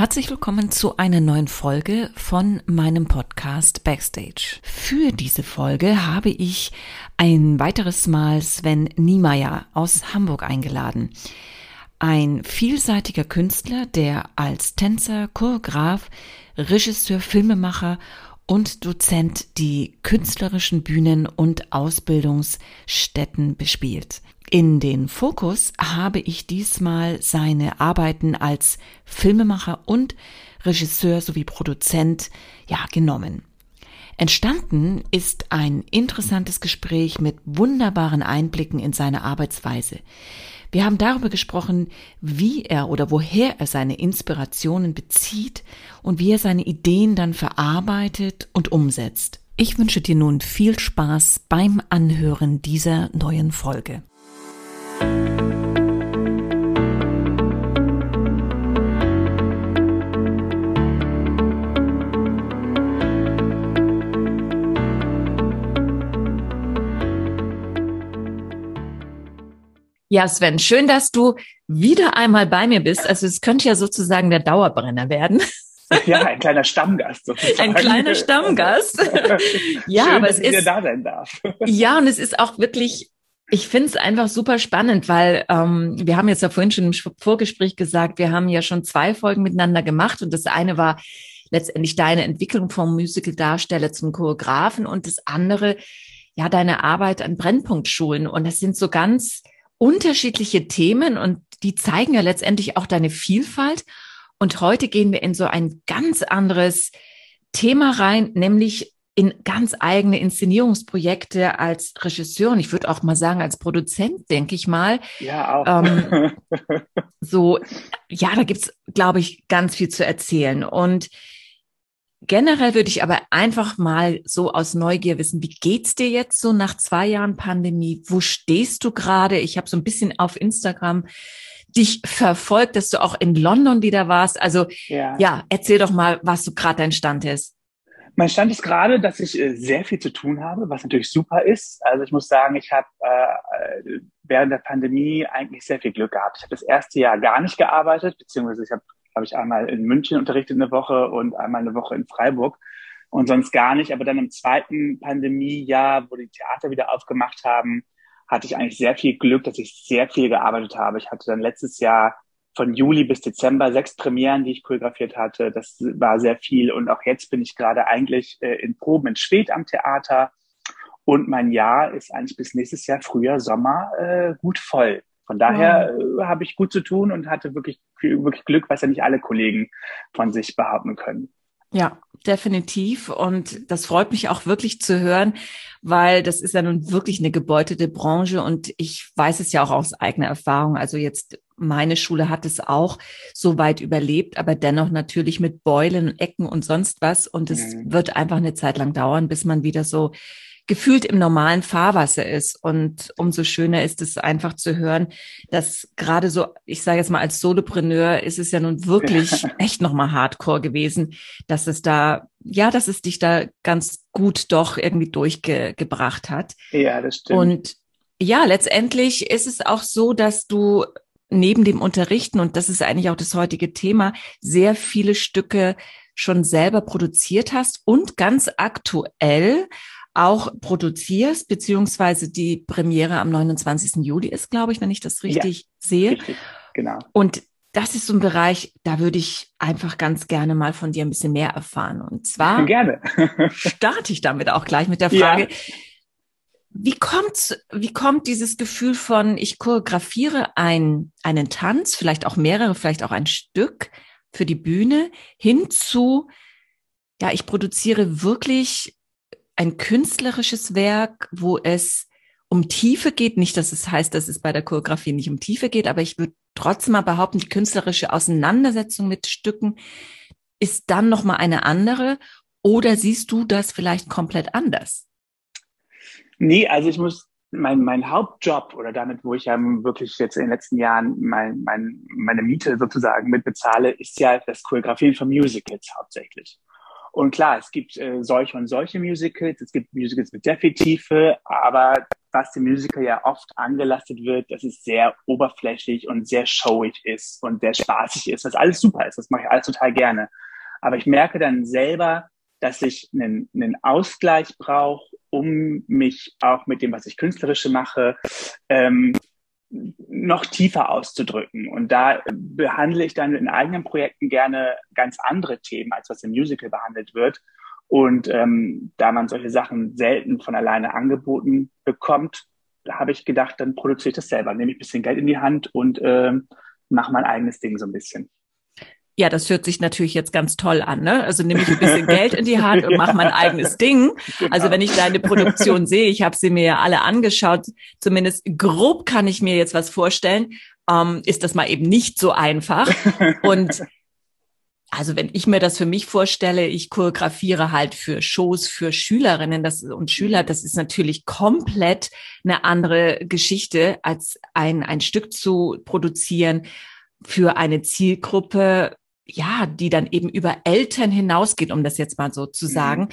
Herzlich willkommen zu einer neuen Folge von meinem Podcast Backstage. Für diese Folge habe ich ein weiteres Mal Sven Niemeyer aus Hamburg eingeladen. Ein vielseitiger Künstler, der als Tänzer, Choreograf, Regisseur, Filmemacher und Dozent die künstlerischen Bühnen und Ausbildungsstätten bespielt. In den Fokus habe ich diesmal seine Arbeiten als Filmemacher und Regisseur sowie Produzent ja genommen. Entstanden ist ein interessantes Gespräch mit wunderbaren Einblicken in seine Arbeitsweise. Wir haben darüber gesprochen, wie er oder woher er seine Inspirationen bezieht und wie er seine Ideen dann verarbeitet und umsetzt. Ich wünsche dir nun viel Spaß beim Anhören dieser neuen Folge. Ja, Sven, schön, dass du wieder einmal bei mir bist. Also es könnte ja sozusagen der Dauerbrenner werden. Ja, ein kleiner Stammgast sozusagen. Ein kleiner Stammgast. ja, Schön, aber es ist da sein darf. ja und es ist auch wirklich. Ich finde es einfach super spannend, weil ähm, wir haben jetzt ja vorhin schon im Vorgespräch gesagt, wir haben ja schon zwei Folgen miteinander gemacht und das eine war letztendlich deine Entwicklung vom Musical-Darsteller zum Choreografen und das andere ja deine Arbeit an Brennpunktschulen und das sind so ganz unterschiedliche Themen und die zeigen ja letztendlich auch deine Vielfalt. Und heute gehen wir in so ein ganz anderes Thema rein, nämlich in ganz eigene Inszenierungsprojekte als Regisseur und ich würde auch mal sagen als Produzent, denke ich mal. Ja, auch. Ähm, so, ja, da gibt's, glaube ich, ganz viel zu erzählen. Und generell würde ich aber einfach mal so aus Neugier wissen, wie geht's dir jetzt so nach zwei Jahren Pandemie? Wo stehst du gerade? Ich habe so ein bisschen auf Instagram dich verfolgt, dass du auch in London wieder warst. Also ja. ja, erzähl doch mal, was so gerade dein Stand ist. Mein Stand ist gerade, dass ich äh, sehr viel zu tun habe, was natürlich super ist. Also ich muss sagen, ich habe äh, während der Pandemie eigentlich sehr viel Glück gehabt. Ich habe das erste Jahr gar nicht gearbeitet, beziehungsweise ich habe, glaube ich, einmal in München unterrichtet eine Woche und einmal eine Woche in Freiburg und sonst gar nicht. Aber dann im zweiten Pandemiejahr, wo die Theater wieder aufgemacht haben, hatte ich eigentlich sehr viel Glück, dass ich sehr viel gearbeitet habe. Ich hatte dann letztes Jahr von Juli bis Dezember sechs Premieren, die ich choreografiert hatte. Das war sehr viel. Und auch jetzt bin ich gerade eigentlich äh, in Proben in Schwedt am Theater. Und mein Jahr ist eigentlich bis nächstes Jahr Frühjahr, Sommer äh, gut voll. Von daher äh, habe ich gut zu tun und hatte wirklich, wirklich Glück, was ja nicht alle Kollegen von sich behaupten können. Ja, definitiv. Und das freut mich auch wirklich zu hören, weil das ist ja nun wirklich eine gebeutete Branche und ich weiß es ja auch aus eigener Erfahrung. Also jetzt meine Schule hat es auch so weit überlebt, aber dennoch natürlich mit Beulen, Ecken und sonst was. Und es Mhm. wird einfach eine Zeit lang dauern, bis man wieder so gefühlt im normalen Fahrwasser ist. Und umso schöner ist es einfach zu hören, dass gerade so, ich sage jetzt mal als Solopreneur, ist es ja nun wirklich echt nochmal hardcore gewesen, dass es da, ja, dass es dich da ganz gut doch irgendwie durchgebracht hat. Ja, das stimmt. Und ja, letztendlich ist es auch so, dass du neben dem Unterrichten, und das ist eigentlich auch das heutige Thema, sehr viele Stücke schon selber produziert hast und ganz aktuell auch produzierst, beziehungsweise die Premiere am 29. Juli ist, glaube ich, wenn ich das richtig sehe. Richtig, genau. Und das ist so ein Bereich, da würde ich einfach ganz gerne mal von dir ein bisschen mehr erfahren. Und zwar Gerne. starte ich damit auch gleich mit der Ja. Frage, wie kommt, wie kommt dieses Gefühl von, ich choreografiere ein, einen Tanz, vielleicht auch mehrere, vielleicht auch ein Stück für die Bühne, hin zu, ja, ich produziere wirklich ein künstlerisches Werk, wo es um Tiefe geht. Nicht, dass es heißt, dass es bei der Choreografie nicht um Tiefe geht, aber ich würde trotzdem mal behaupten, die künstlerische Auseinandersetzung mit Stücken ist dann nochmal eine andere. Oder siehst du das vielleicht komplett anders? Nee, also ich muss, mein, mein Hauptjob oder damit, wo ich ja wirklich jetzt in den letzten Jahren mein, mein, meine Miete sozusagen mit bezahle, ist ja das Choreografieren von Musicals hauptsächlich. Und klar, es gibt äh, solche und solche Musicals, es gibt Musicals mit sehr viel Tiefe, aber was dem Musical ja oft angelastet wird, dass es sehr oberflächlich und sehr showig ist und sehr spaßig ist, was alles super ist, das mache ich alles total gerne. Aber ich merke dann selber, dass ich einen, einen Ausgleich brauche, um mich auch mit dem, was ich künstlerische mache, ähm, noch tiefer auszudrücken. Und da behandle ich dann in eigenen Projekten gerne ganz andere Themen, als was im Musical behandelt wird. Und ähm, da man solche Sachen selten von alleine angeboten bekommt, habe ich gedacht, dann produziere ich das selber, nehme ich ein bisschen Geld in die Hand und äh, mache mein eigenes Ding so ein bisschen. Ja, das hört sich natürlich jetzt ganz toll an. Ne? Also nehme ich ein bisschen Geld in die Hand und mache mein eigenes Ding. Genau. Also wenn ich deine Produktion sehe, ich habe sie mir ja alle angeschaut, zumindest grob kann ich mir jetzt was vorstellen, ähm, ist das mal eben nicht so einfach. Und also wenn ich mir das für mich vorstelle, ich choreografiere halt für Shows für Schülerinnen das, und Schüler, das ist natürlich komplett eine andere Geschichte, als ein, ein Stück zu produzieren für eine Zielgruppe, ja, die dann eben über Eltern hinausgeht, um das jetzt mal so zu mhm. sagen.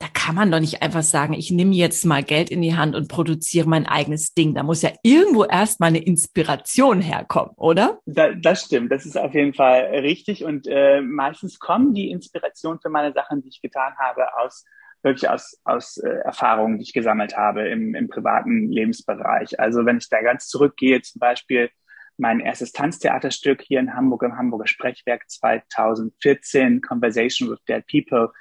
Da kann man doch nicht einfach sagen, ich nehme jetzt mal Geld in die Hand und produziere mein eigenes Ding. Da muss ja irgendwo erst mal eine Inspiration herkommen, oder? Da, das stimmt, das ist auf jeden Fall richtig. Und äh, meistens kommen die Inspirationen für meine Sachen, die ich getan habe, aus wirklich aus, aus äh, Erfahrungen, die ich gesammelt habe im, im privaten Lebensbereich. Also wenn ich da ganz zurückgehe, zum Beispiel mein erstes Tanztheaterstück hier in Hamburg im Hamburger Sprechwerk 2014, Conversation with Dead People.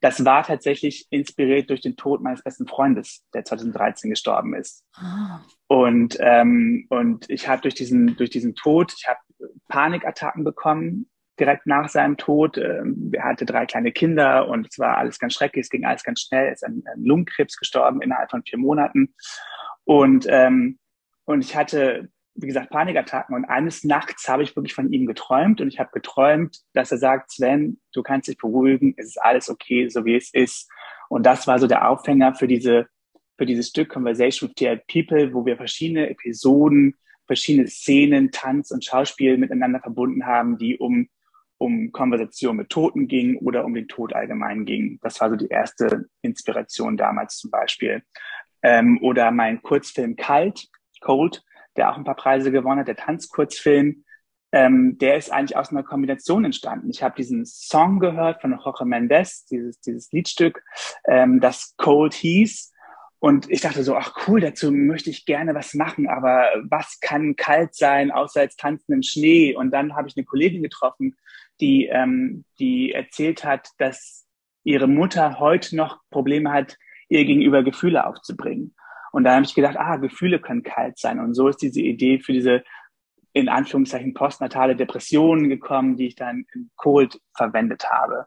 Das war tatsächlich inspiriert durch den Tod meines besten Freundes, der 2013 gestorben ist. Oh. Und ähm, und ich habe durch diesen durch diesen Tod, ich habe Panikattacken bekommen direkt nach seinem Tod. Ähm, er hatte drei kleine Kinder und es war alles ganz schrecklich, es ging alles ganz schnell. Er ist an, an Lungenkrebs gestorben innerhalb von vier Monaten. Und ähm, und ich hatte wie gesagt, Panikattacken. Und eines Nachts habe ich wirklich von ihm geträumt und ich habe geträumt, dass er sagt, Sven, du kannst dich beruhigen, es ist alles okay, so wie es ist. Und das war so der Aufhänger für diese, für dieses Stück Conversation with Dead People, wo wir verschiedene Episoden, verschiedene Szenen, Tanz und Schauspiel miteinander verbunden haben, die um, um Konversation mit Toten gingen oder um den Tod allgemein gingen. Das war so die erste Inspiration damals zum Beispiel. Ähm, oder mein Kurzfilm Kalt, Cold, der auch ein paar Preise gewonnen hat, der Tanzkurzfilm, ähm, der ist eigentlich aus einer Kombination entstanden. Ich habe diesen Song gehört von Jorge Mendes, dieses, dieses Liedstück, ähm, das Cold hieß. Und ich dachte so, ach cool, dazu möchte ich gerne was machen, aber was kann kalt sein, außer als tanzen im Schnee? Und dann habe ich eine Kollegin getroffen, die, ähm, die erzählt hat, dass ihre Mutter heute noch Probleme hat, ihr gegenüber Gefühle aufzubringen. Und da habe ich gedacht, ah, Gefühle können kalt sein. Und so ist diese Idee für diese in Anführungszeichen postnatale Depression gekommen, die ich dann in Cold verwendet habe.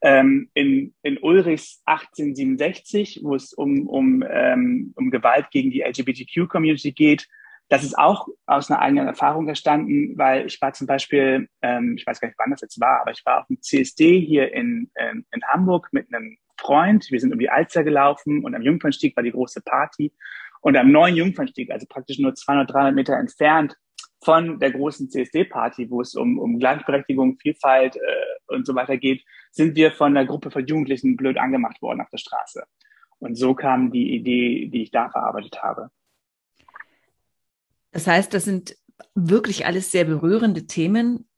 Ähm, in, in Ulrichs 1867, wo es um, um, ähm, um Gewalt gegen die LGBTQ-Community geht, das ist auch aus einer eigenen Erfahrung entstanden, weil ich war zum Beispiel, ähm, ich weiß gar nicht, wann das jetzt war, aber ich war auf dem CSD hier in, ähm, in Hamburg mit einem Freund. Wir sind um die Alster gelaufen und am Jungfernstieg war die große Party. Und am neuen Jungfernstieg, also praktisch nur 200, 300 Meter entfernt von der großen CSD-Party, wo es um, um Gleichberechtigung, Vielfalt äh, und so weiter geht, sind wir von einer Gruppe von Jugendlichen blöd angemacht worden auf der Straße. Und so kam die Idee, die ich da verarbeitet habe. Das heißt, das sind wirklich alles sehr berührende Themen,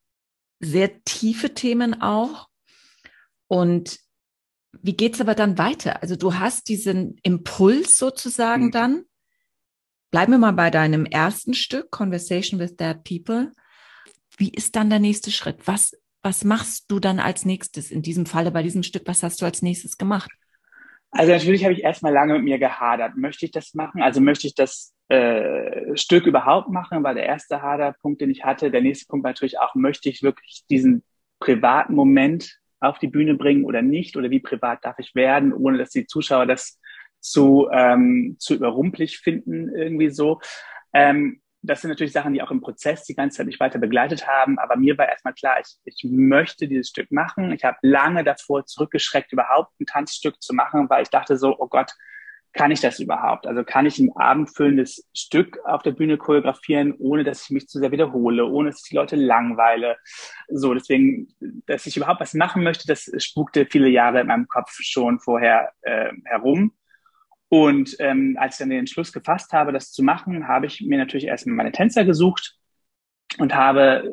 sehr tiefe Themen auch. Und wie geht's aber dann weiter? Also du hast diesen Impuls sozusagen mhm. dann. Bleiben wir mal bei deinem ersten Stück, Conversation with Dead People. Wie ist dann der nächste Schritt? Was, was machst du dann als nächstes? In diesem Falle bei diesem Stück, was hast du als nächstes gemacht? Also natürlich habe ich erstmal lange mit mir gehadert. Möchte ich das machen? Also möchte ich das äh, Stück überhaupt machen? War der erste Haderpunkt, den ich hatte. Der nächste Punkt war natürlich auch, möchte ich wirklich diesen privaten Moment auf die Bühne bringen oder nicht? Oder wie privat darf ich werden, ohne dass die Zuschauer das zu, ähm, zu überrumpelig finden, irgendwie so. Ähm, das sind natürlich Sachen, die auch im Prozess die ganze Zeit mich weiter begleitet haben. Aber mir war erstmal klar, ich, ich möchte dieses Stück machen. Ich habe lange davor zurückgeschreckt, überhaupt ein Tanzstück zu machen, weil ich dachte so, oh Gott, kann ich das überhaupt? Also kann ich ein abendfüllendes Stück auf der Bühne choreografieren, ohne dass ich mich zu sehr wiederhole, ohne dass ich die Leute langweile? So, deswegen, dass ich überhaupt was machen möchte, das spukte viele Jahre in meinem Kopf schon vorher äh, herum. Und ähm, als ich dann den Entschluss gefasst habe, das zu machen, habe ich mir natürlich erstmal meine Tänzer gesucht und habe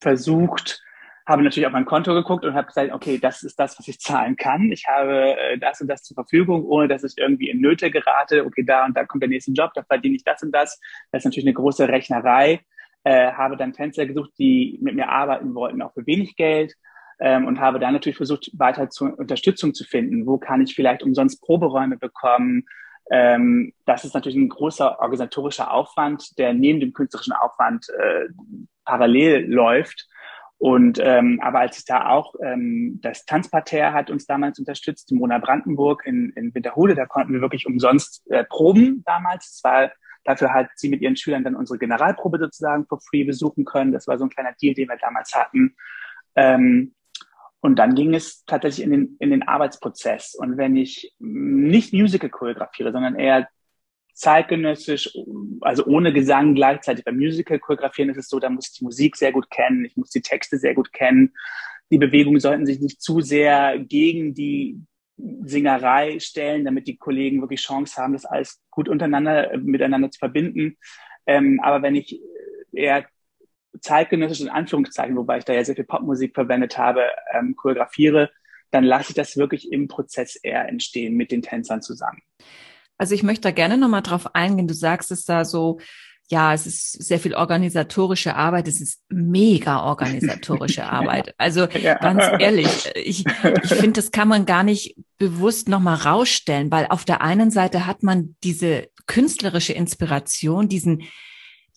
versucht, habe natürlich auf mein Konto geguckt und habe gesagt, okay, das ist das, was ich zahlen kann. Ich habe äh, das und das zur Verfügung, ohne dass ich irgendwie in Nöte gerate. Okay, da und da kommt der nächste Job, da verdiene ich das und das. Das ist natürlich eine große Rechnerei. Äh, habe dann Tänzer gesucht, die mit mir arbeiten wollten, auch für wenig Geld. Ähm, und habe dann natürlich versucht, weiter zu Unterstützung zu finden. Wo kann ich vielleicht umsonst Proberäume bekommen? Ähm, das ist natürlich ein großer organisatorischer Aufwand, der neben dem künstlerischen Aufwand äh, parallel läuft. Und ähm, aber als es da auch ähm, das Tanzparterre hat uns damals unterstützt, Mona Brandenburg in, in Winterhude, da konnten wir wirklich umsonst äh, proben damals. Es war dafür hat sie mit ihren Schülern dann unsere Generalprobe sozusagen for free besuchen können. Das war so ein kleiner Deal, den wir damals hatten. Ähm, und dann ging es tatsächlich in den, in den Arbeitsprozess. Und wenn ich nicht Musical choreografiere, sondern eher zeitgenössisch, also ohne Gesang gleichzeitig. Beim Musical choreografieren ist es so, da muss ich die Musik sehr gut kennen, ich muss die Texte sehr gut kennen. Die Bewegungen sollten sich nicht zu sehr gegen die Singerei stellen, damit die Kollegen wirklich Chance haben, das alles gut untereinander, miteinander zu verbinden. Ähm, aber wenn ich eher zeitgenössisch in Anführungszeichen, wobei ich da ja sehr viel Popmusik verwendet habe, ähm, choreografiere, dann lasse ich das wirklich im Prozess eher entstehen mit den Tänzern zusammen. Also ich möchte da gerne nochmal drauf eingehen. Du sagst es da so, ja, es ist sehr viel organisatorische Arbeit. Es ist mega organisatorische Arbeit. Also ja. ganz ehrlich, ich, ich finde, das kann man gar nicht bewusst nochmal rausstellen, weil auf der einen Seite hat man diese künstlerische Inspiration, diesen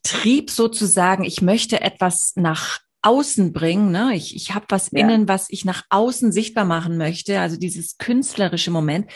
Trieb sozusagen, ich möchte etwas nach außen bringen. Ne? Ich, ich habe was ja. innen, was ich nach außen sichtbar machen möchte, also dieses künstlerische Moment.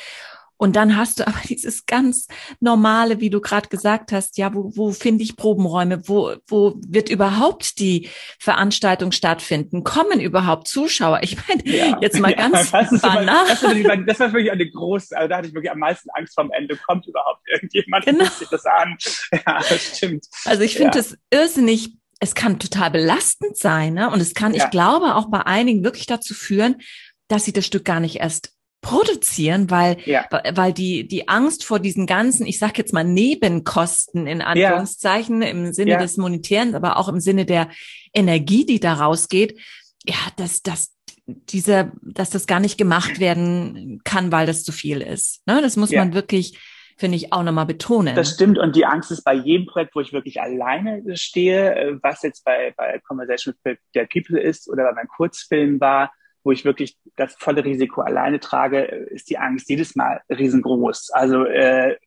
Und dann hast du aber dieses ganz normale, wie du gerade gesagt hast, ja, wo, wo finde ich Probenräume? Wo, wo wird überhaupt die Veranstaltung stattfinden? Kommen überhaupt Zuschauer? Ich meine, ja, jetzt mal ja, ganz das banal. das, war, das war wirklich eine große, also da hatte ich wirklich am meisten Angst vom Ende. Kommt überhaupt irgendjemand? Genau. sich das an? Ja, das stimmt. Also ich finde das irrsinnig es kann total belastend sein, ne? Und es kann, ja. ich glaube, auch bei einigen wirklich dazu führen, dass sie das Stück gar nicht erst produzieren, weil, ja. weil die, die Angst vor diesen ganzen, ich sag jetzt mal Nebenkosten in Anführungszeichen ja. im Sinne ja. des Monetären, aber auch im Sinne der Energie, die da rausgeht, ja, dass, dass dieser, dass das gar nicht gemacht werden kann, weil das zu viel ist. Ne? Das muss man wirklich, finde ich, auch nochmal betonen. Das stimmt. Und die Angst ist bei jedem Projekt, wo ich wirklich alleine stehe, äh, was jetzt bei, bei Conversation with the People ist oder bei meinem Kurzfilm war, wo ich wirklich das volle Risiko alleine trage, ist die Angst jedes Mal riesengroß. Also äh,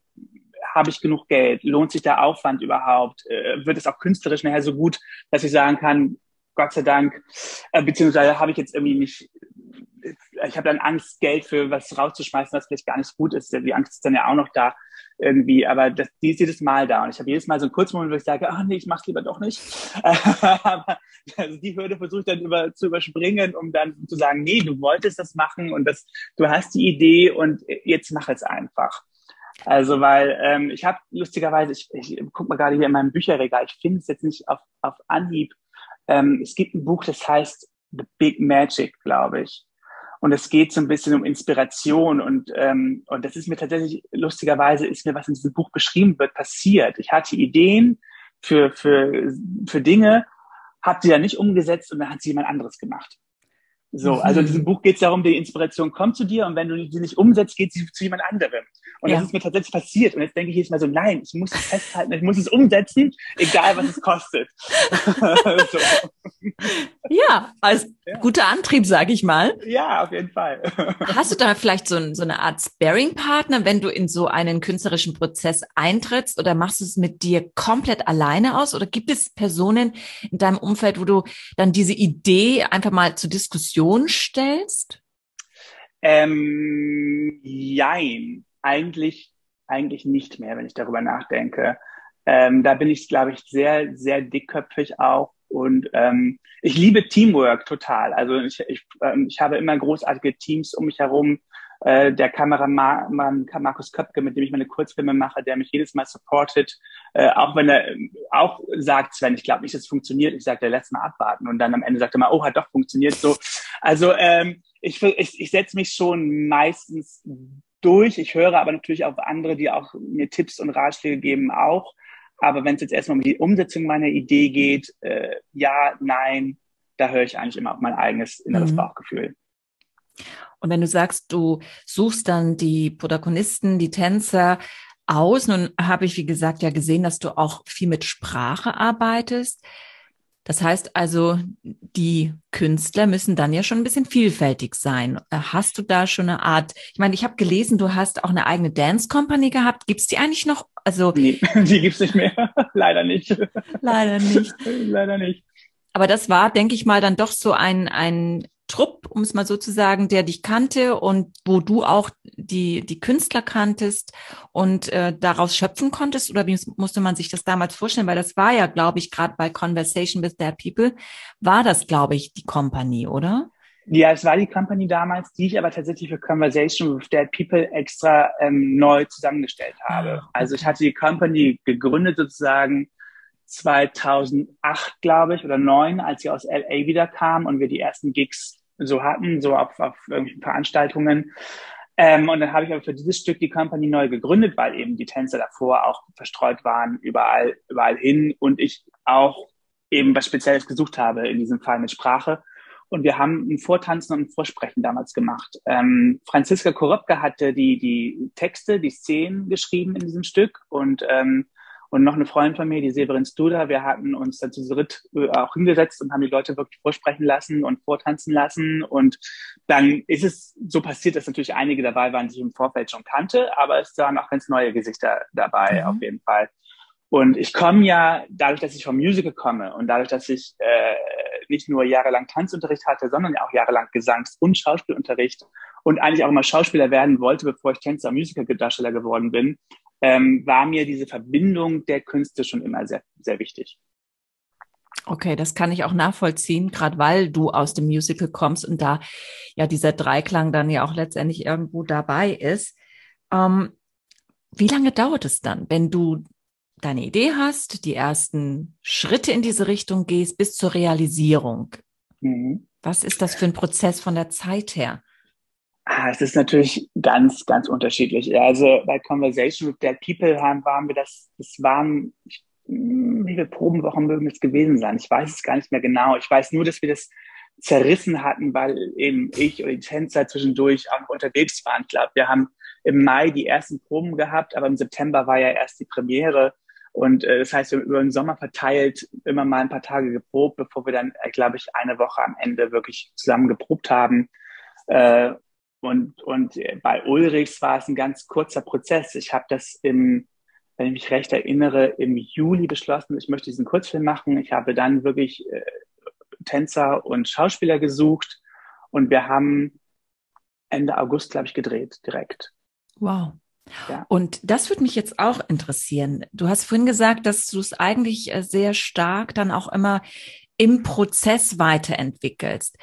habe ich genug Geld? Lohnt sich der Aufwand überhaupt? Äh, wird es auch künstlerisch nachher so gut, dass ich sagen kann, Gott sei Dank, äh, beziehungsweise habe ich jetzt irgendwie nicht, ich habe dann Angst, Geld für was rauszuschmeißen, was vielleicht gar nicht gut ist. Die Angst ist dann ja auch noch da irgendwie, aber das, die ist jedes Mal da und ich habe jedes Mal so einen Kurzmoment, wo ich sage, ach nee, ich mach's lieber doch nicht. aber also die Hürde versuche ich dann über, zu überspringen, um dann zu sagen, nee, du wolltest das machen und das, du hast die Idee und jetzt mach es einfach. Also weil ähm, ich habe lustigerweise, ich, ich guck mal gerade hier in meinem Bücherregal, ich finde es jetzt nicht auf, auf Anhieb. Ähm, es gibt ein Buch, das heißt The Big Magic, glaube ich. Und es geht so ein bisschen um Inspiration und, ähm, und das ist mir tatsächlich, lustigerweise ist mir, was in diesem Buch beschrieben wird, passiert. Ich hatte Ideen für, für, für Dinge, habe sie ja nicht umgesetzt und dann hat sie jemand anderes gemacht. So, also in diesem Buch geht es darum, die Inspiration kommt zu dir und wenn du sie nicht umsetzt, geht sie zu jemand anderem. Und ja. das ist mir tatsächlich passiert. Und jetzt denke ich jetzt mal so, nein, ich muss es festhalten, ich muss es umsetzen, egal was es kostet. so. Ja, als ja. guter Antrieb, sage ich mal. Ja, auf jeden Fall. Hast du da vielleicht so, ein, so eine Art Sparing-Partner, wenn du in so einen künstlerischen Prozess eintrittst oder machst du es mit dir komplett alleine aus? Oder gibt es Personen in deinem Umfeld, wo du dann diese Idee einfach mal zur Diskussion stellst? Ähm, jein, eigentlich, eigentlich nicht mehr, wenn ich darüber nachdenke. Ähm, da bin ich, glaube ich, sehr, sehr dickköpfig auch und ähm, ich liebe Teamwork total. Also ich, ich, ähm, ich habe immer großartige Teams um mich herum, äh, der Kameramann Markus Köpke, mit dem ich meine Kurzfilme mache, der mich jedes Mal supportet, äh, auch wenn er äh, auch sagt, Sven, ich glaube nicht, dass es funktioniert. Ich sage, der letzte Mal abwarten und dann am Ende sagt er mal, oh, hat doch funktioniert. So, also ähm, ich, ich, ich setze mich schon meistens durch. Ich höre aber natürlich auf andere, die auch mir Tipps und Ratschläge geben, auch. Aber wenn es jetzt erstmal um die Umsetzung meiner Idee geht, äh, ja, nein, da höre ich eigentlich immer auf mein eigenes inneres mhm. Bauchgefühl. Und wenn du sagst, du suchst dann die Protagonisten, die Tänzer aus, nun habe ich, wie gesagt, ja gesehen, dass du auch viel mit Sprache arbeitest. Das heißt also, die Künstler müssen dann ja schon ein bisschen vielfältig sein. Hast du da schon eine Art, ich meine, ich habe gelesen, du hast auch eine eigene Dance Company gehabt. Gibt es die eigentlich noch? Also, nee, die gibt es nicht mehr. Leider nicht. Leider nicht. Leider nicht. Aber das war, denke ich mal, dann doch so ein, ein Trupp, um es mal so zu sagen, der dich kannte und wo du auch die, die Künstler kanntest und äh, daraus schöpfen konntest? Oder wie musste man sich das damals vorstellen? Weil das war ja, glaube ich, gerade bei Conversation with Their People, war das, glaube ich, die Company, oder? Ja, es war die Company damals, die ich aber tatsächlich für Conversation with Dead People extra ähm, neu zusammengestellt habe. Ah, okay. Also ich hatte die Company gegründet sozusagen 2008, glaube ich, oder 9, als sie aus LA wieder kam und wir die ersten Gigs so hatten, so auf, auf irgendwelchen Veranstaltungen. Ähm, und dann habe ich aber für dieses Stück die Company neu gegründet, weil eben die Tänzer davor auch verstreut waren, überall, überall hin und ich auch eben was Spezielles gesucht habe, in diesem Fall mit Sprache. Und wir haben ein Vortanzen und ein Vorsprechen damals gemacht. Ähm, Franziska Korobke hatte die, die Texte, die Szenen geschrieben in diesem Stück und ähm, und noch eine Freundin von mir, die Severin Studer. Wir hatten uns dann zu dritt äh, auch hingesetzt und haben die Leute wirklich vorsprechen lassen und vortanzen lassen. Und dann ist es so passiert, dass natürlich einige dabei waren, die ich im Vorfeld schon kannte, aber es waren auch ganz neue Gesichter dabei, mhm. auf jeden Fall. Und ich komme ja, dadurch, dass ich vom Musical komme und dadurch, dass ich äh, nicht nur jahrelang Tanzunterricht hatte, sondern auch jahrelang Gesangs- und Schauspielunterricht und eigentlich auch immer Schauspieler werden wollte, bevor ich Tänzer und Musical-Darsteller geworden bin, ähm, war mir diese Verbindung der Künste schon immer sehr, sehr wichtig. Okay, das kann ich auch nachvollziehen, gerade weil du aus dem Musical kommst und da ja dieser Dreiklang dann ja auch letztendlich irgendwo dabei ist. Ähm, wie lange dauert es dann, wenn du deine Idee hast, die ersten Schritte in diese Richtung gehst, bis zur Realisierung? Mhm. Was ist das für ein Prozess von der Zeit her? Ah, es ist natürlich ganz, ganz unterschiedlich. Also bei Conversation with Dead People haben, waren wir das, das waren, hm, wie viele Probenwochen mögen es gewesen sein? Ich weiß es gar nicht mehr genau. Ich weiß nur, dass wir das zerrissen hatten, weil eben ich und die Tänzer zwischendurch auch unterwegs waren. Ich glaube, wir haben im Mai die ersten Proben gehabt, aber im September war ja erst die Premiere. Und äh, das heißt, wir haben über den Sommer verteilt immer mal ein paar Tage geprobt, bevor wir dann, äh, glaube ich, eine Woche am Ende wirklich zusammen geprobt haben. Äh, und, und bei Ulrichs war es ein ganz kurzer Prozess. Ich habe das im, wenn ich mich recht erinnere, im Juli beschlossen, ich möchte diesen Kurzfilm machen. Ich habe dann wirklich äh, Tänzer und Schauspieler gesucht und wir haben Ende August, glaube ich, gedreht, direkt. Wow. Ja. Und das würde mich jetzt auch interessieren. Du hast vorhin gesagt, dass du es eigentlich äh, sehr stark dann auch immer im Prozess weiterentwickelst.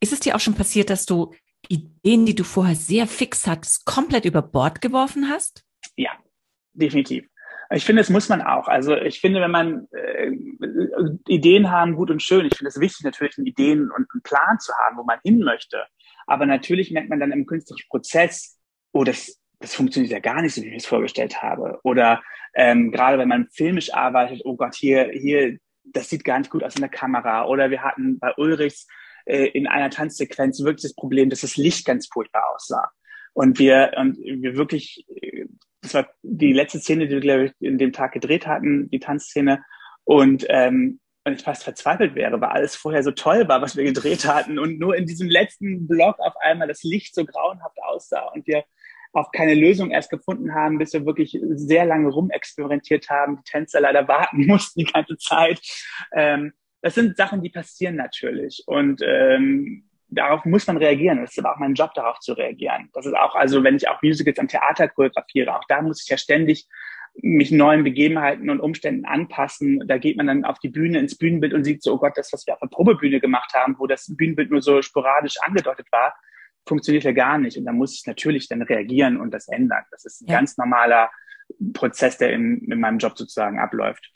Ist es dir auch schon passiert, dass du Ideen, die du vorher sehr fix hattest, komplett über Bord geworfen hast? Ja, definitiv. Ich finde, das muss man auch. Also ich finde, wenn man äh, Ideen haben, gut und schön. Ich finde es wichtig, natürlich einen Ideen und einen Plan zu haben, wo man hin möchte. Aber natürlich merkt man dann im künstlerischen Prozess, oh, das, das funktioniert ja gar nicht, so wie ich mir das vorgestellt habe. Oder ähm, gerade wenn man filmisch arbeitet, oh Gott, hier, hier, das sieht gar nicht gut aus in der Kamera. Oder wir hatten bei Ulrichs äh, in einer Tanzsequenz wirklich das Problem, dass das Licht ganz furchtbar aussah. Und wir, und wir wirklich, äh, das war die letzte Szene, die wir, glaube ich, in dem Tag gedreht hatten, die Tanzszene. Und, ähm, und ich fast verzweifelt wäre, weil alles vorher so toll war, was wir gedreht hatten. Und nur in diesem letzten Block auf einmal das Licht so grauenhaft aussah und wir auch keine Lösung erst gefunden haben, bis wir wirklich sehr lange rumexperimentiert haben, die Tänzer leider warten mussten die ganze Zeit. Ähm, das sind Sachen, die passieren natürlich. Und ähm, darauf muss man reagieren. Das ist aber auch mein Job, darauf zu reagieren. Das ist auch, also wenn ich auch Musicals am Theater choreografiere, auch da muss ich ja ständig mich neuen Begebenheiten und Umständen anpassen. Da geht man dann auf die Bühne, ins Bühnenbild und sieht so, oh Gott, das, was wir auf der Probebühne gemacht haben, wo das Bühnenbild nur so sporadisch angedeutet war, funktioniert ja gar nicht. Und da muss ich natürlich dann reagieren und das ändern. Das ist ein ja. ganz normaler Prozess, der in, in meinem Job sozusagen abläuft.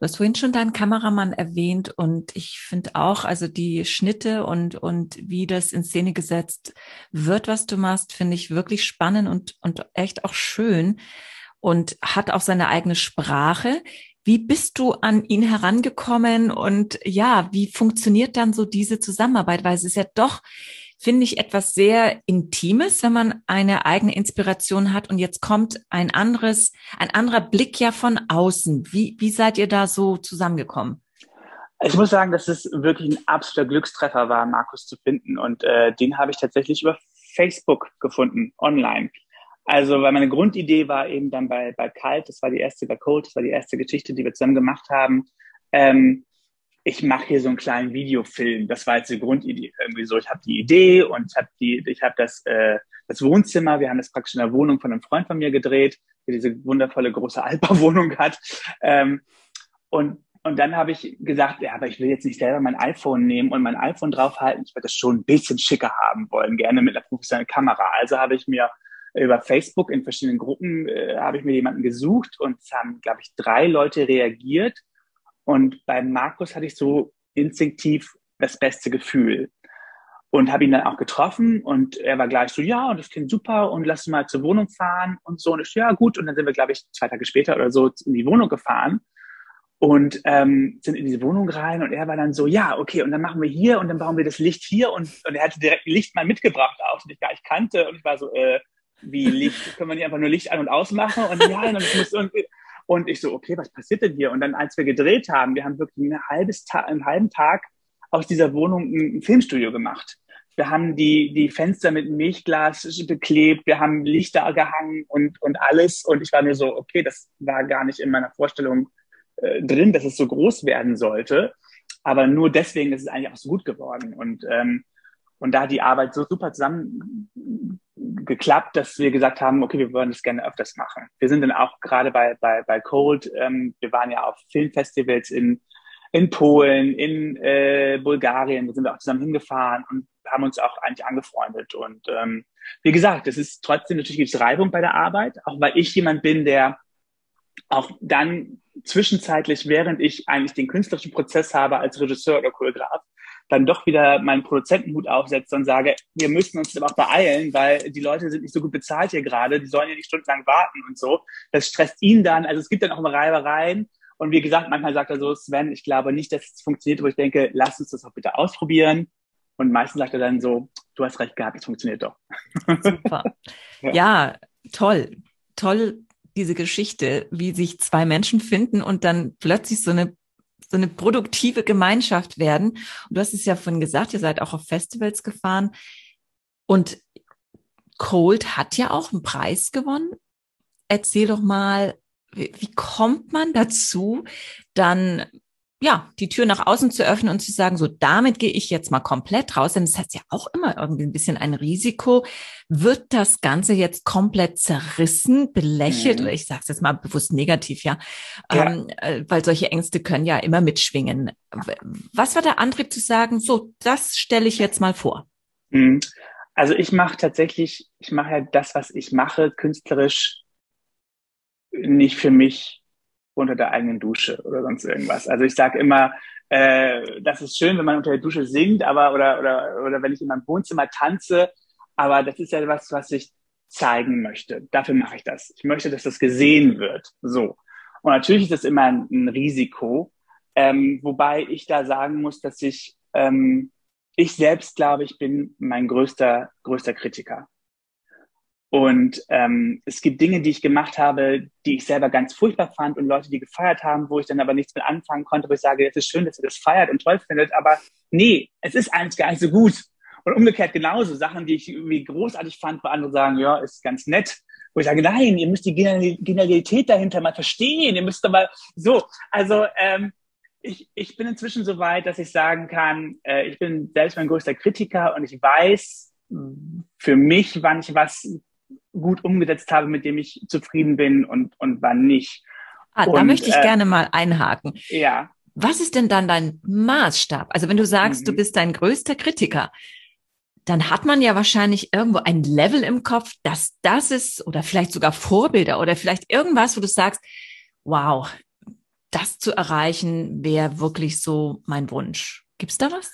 Du hast vorhin schon deinen Kameramann erwähnt und ich finde auch, also die Schnitte und, und wie das in Szene gesetzt wird, was du machst, finde ich wirklich spannend und, und echt auch schön und hat auch seine eigene Sprache. Wie bist du an ihn herangekommen und ja, wie funktioniert dann so diese Zusammenarbeit? Weil es ist ja doch finde ich etwas sehr Intimes, wenn man eine eigene Inspiration hat und jetzt kommt ein anderes, ein anderer Blick ja von außen. Wie, wie seid ihr da so zusammengekommen? Ich muss sagen, dass es wirklich ein absoluter Glückstreffer war, Markus zu finden. Und äh, den habe ich tatsächlich über Facebook gefunden, online. Also, weil meine Grundidee war eben dann bei, bei Kalt, das war die erste, bei Cold, das war die erste Geschichte, die wir zusammen gemacht haben, ähm, ich mache hier so einen kleinen Videofilm. Das war jetzt die Grundidee. Irgendwie so, ich habe die Idee und ich habe die, ich habe das, äh, das Wohnzimmer. Wir haben das praktisch in der Wohnung von einem Freund von mir gedreht, der diese wundervolle große Altbauwohnung hat. Ähm, und und dann habe ich gesagt, ja, aber ich will jetzt nicht selber mein iPhone nehmen und mein iPhone draufhalten. Ich würde das schon ein bisschen schicker haben wollen, gerne mit einer professionellen Kamera. Also habe ich mir über Facebook in verschiedenen Gruppen äh, habe ich mir jemanden gesucht und es haben, glaube ich, drei Leute reagiert und bei Markus hatte ich so instinktiv das beste Gefühl und habe ihn dann auch getroffen und er war gleich so, ja, und das klingt super und lass mal zur Wohnung fahren und so. Und ich, ja, gut. Und dann sind wir, glaube ich, zwei Tage später oder so in die Wohnung gefahren und ähm, sind in diese Wohnung rein und er war dann so, ja, okay, und dann machen wir hier und dann bauen wir das Licht hier und, und er hatte direkt Licht mal mitgebracht auch, den ich gar nicht kannte und ich war so, äh, wie Licht, können wir nicht einfach nur Licht an und ausmachen und ja, und ich muss irgendwie, und ich so, okay, was passiert denn hier? Und dann, als wir gedreht haben, wir haben wirklich ein halbes Ta einen halben Tag aus dieser Wohnung ein Filmstudio gemacht. Wir haben die, die Fenster mit Milchglas beklebt, wir haben Lichter gehangen und, und alles. Und ich war mir so, okay, das war gar nicht in meiner Vorstellung äh, drin, dass es so groß werden sollte. Aber nur deswegen ist es eigentlich auch so gut geworden. Und, ähm, und da die Arbeit so super zusammen geklappt, dass wir gesagt haben, okay, wir wollen das gerne öfters machen. Wir sind dann auch gerade bei, bei, bei Cold, ähm, wir waren ja auf Filmfestivals in, in Polen, in äh, Bulgarien, da sind wir auch zusammen hingefahren und haben uns auch eigentlich angefreundet. Und ähm, wie gesagt, es ist trotzdem natürlich gibt Reibung bei der Arbeit, auch weil ich jemand bin, der auch dann zwischenzeitlich, während ich eigentlich den künstlerischen Prozess habe als Regisseur oder Choreograf, dann doch wieder meinen Produzentenhut aufsetze und sage, wir müssen uns aber auch beeilen, weil die Leute sind nicht so gut bezahlt hier gerade, die sollen ja nicht stundenlang warten und so. Das stresst ihn dann, also es gibt dann auch immer Reibereien. Und wie gesagt, manchmal sagt er so, Sven, ich glaube nicht, dass es funktioniert, wo ich denke, lass uns das auch bitte ausprobieren. Und meistens sagt er dann so, du hast recht gehabt, es funktioniert doch. Super. ja. ja, toll. Toll, diese Geschichte, wie sich zwei Menschen finden und dann plötzlich so eine so eine produktive Gemeinschaft werden. Und du hast es ja vorhin gesagt, ihr seid auch auf Festivals gefahren. Und Cold hat ja auch einen Preis gewonnen. Erzähl doch mal, wie, wie kommt man dazu, dann ja, die Tür nach außen zu öffnen und zu sagen, so damit gehe ich jetzt mal komplett raus, denn es hat ja auch immer irgendwie ein bisschen ein Risiko. Wird das Ganze jetzt komplett zerrissen, belächelt, mhm. oder ich sage es jetzt mal bewusst negativ, ja, ja. Ähm, äh, weil solche Ängste können ja immer mitschwingen. Was war der Antrieb zu sagen, so, das stelle ich jetzt mal vor? Mhm. Also ich mache tatsächlich, ich mache ja das, was ich mache, künstlerisch nicht für mich unter der eigenen Dusche oder sonst irgendwas. Also ich sage immer, äh, das ist schön, wenn man unter der Dusche singt, aber oder oder oder wenn ich in meinem Wohnzimmer tanze, aber das ist ja was, was ich zeigen möchte. Dafür mache ich das. Ich möchte, dass das gesehen wird. So. Und natürlich ist das immer ein, ein Risiko, ähm, wobei ich da sagen muss, dass ich ähm, ich selbst glaube, ich bin mein größter größter Kritiker. Und ähm, es gibt Dinge, die ich gemacht habe, die ich selber ganz furchtbar fand und Leute, die gefeiert haben, wo ich dann aber nichts mit anfangen konnte, wo ich sage, es ist schön, dass ihr das feiert und toll findet, aber nee, es ist eigentlich gar nicht so gut. Und umgekehrt genauso, Sachen, die ich irgendwie großartig fand, wo andere sagen, ja, ist ganz nett. Wo ich sage, nein, ihr müsst die Genialität dahinter mal verstehen, ihr müsst aber so. Also ähm, ich, ich bin inzwischen so weit, dass ich sagen kann, äh, ich bin selbst mein größter Kritiker und ich weiß für mich, wann ich was gut umgesetzt habe, mit dem ich zufrieden bin und, und wann nicht. Ah, und, da möchte ich äh, gerne mal einhaken. Ja. Was ist denn dann dein Maßstab? Also wenn du sagst, mhm. du bist dein größter Kritiker, dann hat man ja wahrscheinlich irgendwo ein Level im Kopf, dass das ist oder vielleicht sogar Vorbilder oder vielleicht irgendwas, wo du sagst, wow, das zu erreichen wäre wirklich so mein Wunsch. Gibt's da was?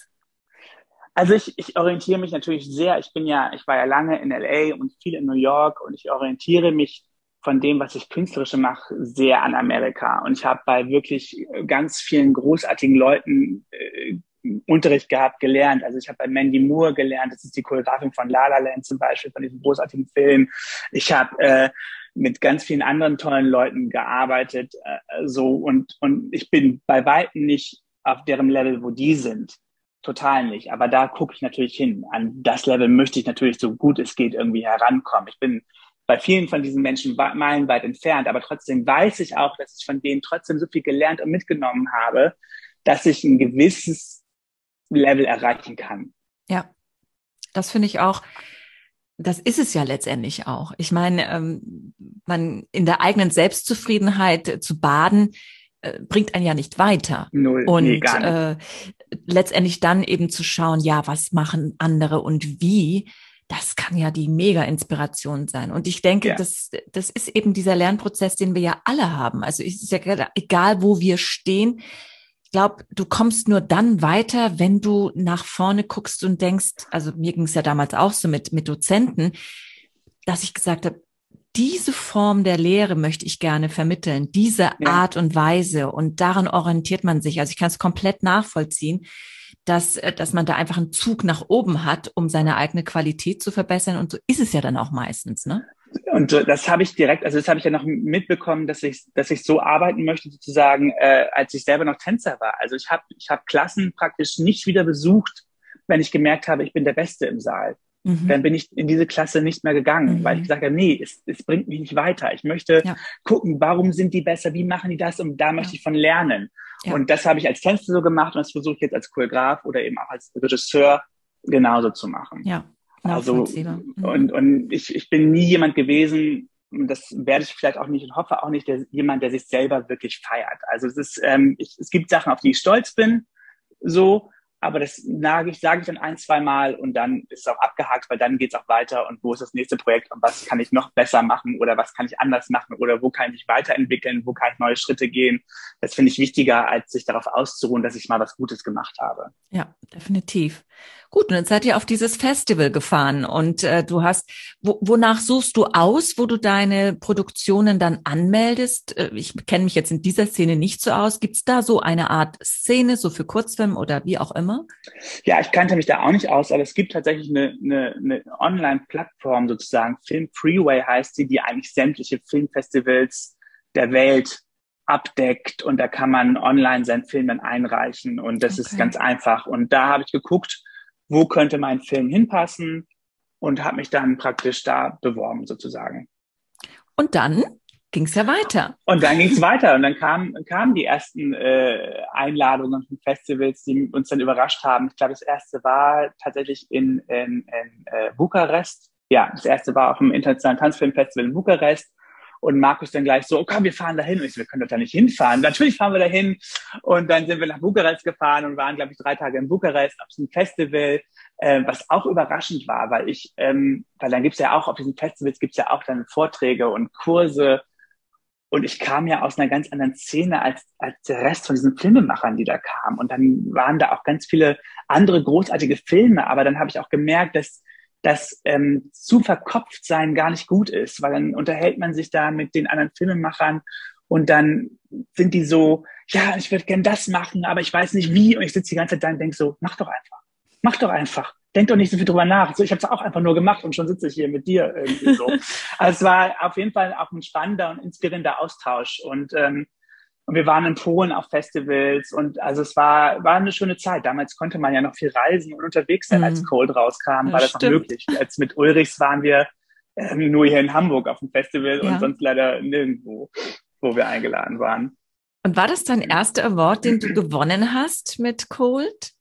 Also ich, ich orientiere mich natürlich sehr. Ich bin ja, ich war ja lange in LA und viel in New York und ich orientiere mich von dem, was ich künstlerische mache, sehr an Amerika. Und ich habe bei wirklich ganz vielen großartigen Leuten äh, Unterricht gehabt, gelernt. Also ich habe bei Mandy Moore gelernt, das ist die Choreografin von La La Land zum Beispiel, von diesem großartigen Film. Ich habe äh, mit ganz vielen anderen tollen Leuten gearbeitet, äh, so und und ich bin bei weitem nicht auf deren Level, wo die sind, total nicht. Aber da gucke ich natürlich hin. An das Level möchte ich natürlich so gut es geht irgendwie herankommen. Ich bin bei vielen von diesen Menschen meilenweit entfernt, aber trotzdem weiß ich auch, dass ich von denen trotzdem so viel gelernt und mitgenommen habe, dass ich ein gewisses Level erreichen kann. Ja, das finde ich auch. Das ist es ja letztendlich auch. Ich meine, ähm, man in der eigenen Selbstzufriedenheit zu baden, bringt einen ja nicht weiter. Null, und nee, äh, letztendlich dann eben zu schauen, ja, was machen andere und wie, das kann ja die Mega-Inspiration sein. Und ich denke, ja. das, das ist eben dieser Lernprozess, den wir ja alle haben. Also es ist ja egal, wo wir stehen, glaube, du kommst nur dann weiter, wenn du nach vorne guckst und denkst, also mir ging es ja damals auch so mit, mit Dozenten, dass ich gesagt habe, diese Form der Lehre möchte ich gerne vermitteln, diese ja. Art und Weise. Und daran orientiert man sich. Also ich kann es komplett nachvollziehen, dass, äh, dass man da einfach einen Zug nach oben hat, um seine eigene Qualität zu verbessern. Und so ist es ja dann auch meistens, ne? Und das habe ich direkt, also das habe ich ja noch mitbekommen, dass ich, dass ich so arbeiten möchte, sozusagen, äh, als ich selber noch Tänzer war. Also ich habe ich hab Klassen praktisch nicht wieder besucht, wenn ich gemerkt habe, ich bin der Beste im Saal. Mhm. Dann bin ich in diese Klasse nicht mehr gegangen, mhm. weil ich gesagt habe, nee, es, es bringt mich nicht weiter. Ich möchte ja. gucken, warum sind die besser, wie machen die das und da möchte ja. ich von lernen. Ja. Und das habe ich als Tänzer so gemacht und das versuche ich jetzt als Choreograf oder eben auch als Regisseur genauso zu machen. Ja. Also, mhm. und, und ich, ich bin nie jemand gewesen, das werde ich vielleicht auch nicht und hoffe auch nicht, der, jemand, der sich selber wirklich feiert. Also es ist, ähm, ich, es gibt Sachen, auf die ich stolz bin, so, aber das sage ich, sage ich dann ein, zwei Mal und dann ist es auch abgehakt, weil dann geht es auch weiter und wo ist das nächste Projekt und was kann ich noch besser machen oder was kann ich anders machen oder wo kann ich weiterentwickeln, wo kann ich neue Schritte gehen. Das finde ich wichtiger, als sich darauf auszuruhen, dass ich mal was Gutes gemacht habe. Ja, definitiv. Gut, und jetzt seid ihr auf dieses Festival gefahren und äh, du hast, wo, wonach suchst du aus, wo du deine Produktionen dann anmeldest? Äh, ich kenne mich jetzt in dieser Szene nicht so aus. Gibt es da so eine Art Szene, so für Kurzfilm oder wie auch immer? Ja, ich kannte mich da auch nicht aus, aber es gibt tatsächlich eine, eine, eine Online-Plattform sozusagen, Film Freeway heißt sie, die eigentlich sämtliche Filmfestivals der Welt abdeckt und da kann man online seinen Film dann einreichen und das okay. ist ganz einfach. Und da habe ich geguckt, wo könnte mein Film hinpassen und habe mich dann praktisch da beworben sozusagen. Und dann ging es ja weiter. Und dann ging es weiter und dann kamen kamen die ersten äh, Einladungen von Festivals, die uns dann überrascht haben. Ich glaube, das erste war tatsächlich in, in, in äh, Bukarest. Ja, das erste war auf dem Internationalen Tanzfilmfestival in Bukarest. Und Markus dann gleich so, oh komm, wir fahren dahin. Und ich so, wir können doch da nicht hinfahren. Natürlich fahren wir dahin. Und dann sind wir nach Bukarest gefahren und waren, glaube ich, drei Tage in Bukarest auf diesem Festival, äh, was auch überraschend war, weil ich, ähm, weil dann gibt's ja auch, auf diesen Festivals gibt's ja auch dann Vorträge und Kurse. Und ich kam ja aus einer ganz anderen Szene als, als der Rest von diesen Filmemachern, die da kamen. Und dann waren da auch ganz viele andere großartige Filme. Aber dann habe ich auch gemerkt, dass dass ähm, zu verkopft sein gar nicht gut ist, weil dann unterhält man sich da mit den anderen Filmemachern und dann sind die so, ja, ich würde gern das machen, aber ich weiß nicht wie. Und ich sitze die ganze Zeit da und denke so, mach doch einfach. Mach doch einfach. Denk doch nicht so viel drüber nach. So, ich habe es auch einfach nur gemacht und schon sitze ich hier mit dir irgendwie so. also es war auf jeden Fall auch ein spannender und inspirierender Austausch. Und ähm, und wir waren in Polen auf Festivals und also es war, war eine schöne Zeit. Damals konnte man ja noch viel reisen und unterwegs sein, als mhm. Cold rauskam, war das stimmt. noch möglich. Als mit Ulrichs waren wir ähm, nur hier in Hamburg auf dem Festival ja. und sonst leider nirgendwo, wo wir eingeladen waren. Und war das dein erster Award, den du gewonnen hast mit Cold?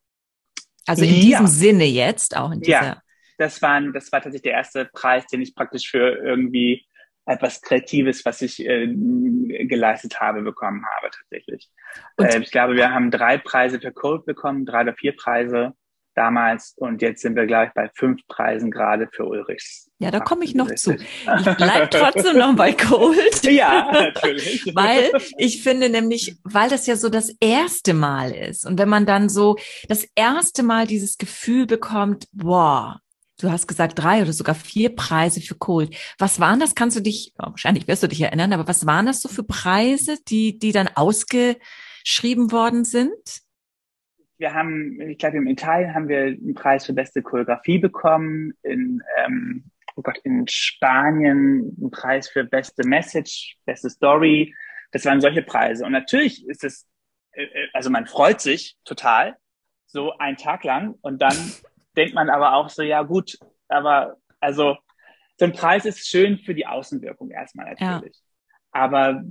Also in ja. diesem Sinne jetzt, auch in dieser. Ja, das war, das war tatsächlich der erste Preis, den ich praktisch für irgendwie etwas Kreatives, was ich äh, geleistet habe, bekommen habe tatsächlich. Äh, ich glaube, wir haben drei Preise für Code bekommen, drei oder vier Preise. damals. Und jetzt sind wir, glaube ich, bei fünf Preisen gerade für Ulrichs. Ja, da komme ich noch zu. Ich bleib trotzdem noch bei Cold. Ja, natürlich. weil ich finde nämlich, weil das ja so das erste Mal ist. Und wenn man dann so das erste Mal dieses Gefühl bekommt, boah, du hast gesagt drei oder sogar vier Preise für Cold. Was waren das? Kannst du dich, wahrscheinlich wirst du dich erinnern, aber was waren das so für Preise, die, die dann ausgeschrieben worden sind? wir haben, ich glaube, in Italien haben wir einen Preis für beste Choreografie bekommen, in, ähm, oh Gott, in Spanien einen Preis für beste Message, beste Story. Das waren solche Preise. Und natürlich ist es, äh, äh, also man freut sich total, so einen Tag lang. Und dann denkt man aber auch so, ja gut, aber also so ein Preis ist schön für die Außenwirkung erstmal natürlich. Ja. Aber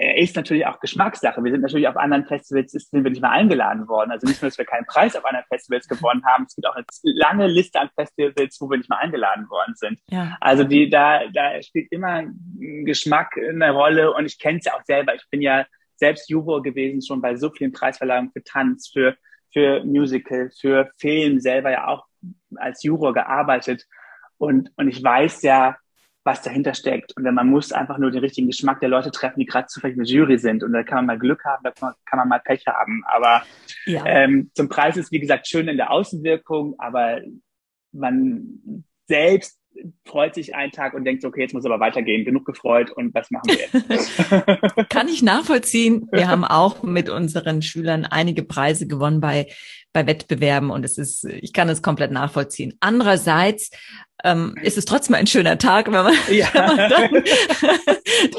er ist natürlich auch Geschmackssache. Wir sind natürlich auf anderen Festivals, sind wir nicht mehr eingeladen worden. Also nicht nur, dass wir keinen Preis auf anderen Festivals gewonnen haben, es gibt auch eine lange Liste an Festivals, wo wir nicht mehr eingeladen worden sind. Ja. Also die, da, da spielt immer Geschmack eine Rolle und ich kenne es ja auch selber. Ich bin ja selbst Juror gewesen schon bei so vielen Preisverleihungen für Tanz, für, für Musical, für Film, selber ja auch als Juror gearbeitet. Und, und ich weiß ja, was dahinter steckt. Und man muss einfach nur den richtigen Geschmack der Leute treffen, die gerade zufällig eine Jury sind. Und da kann man mal Glück haben, da kann man, kann man mal Pech haben. Aber ja. ähm, zum Preis ist, wie gesagt, schön in der Außenwirkung, aber man selbst freut sich einen Tag und denkt, okay, jetzt muss aber weitergehen, genug gefreut und was machen wir jetzt? Kann ich nachvollziehen. Wir haben auch mit unseren Schülern einige Preise gewonnen bei, bei Wettbewerben und es ist, ich kann es komplett nachvollziehen. Andererseits ähm, ist es trotzdem ein schöner Tag, wenn man, ja. wenn man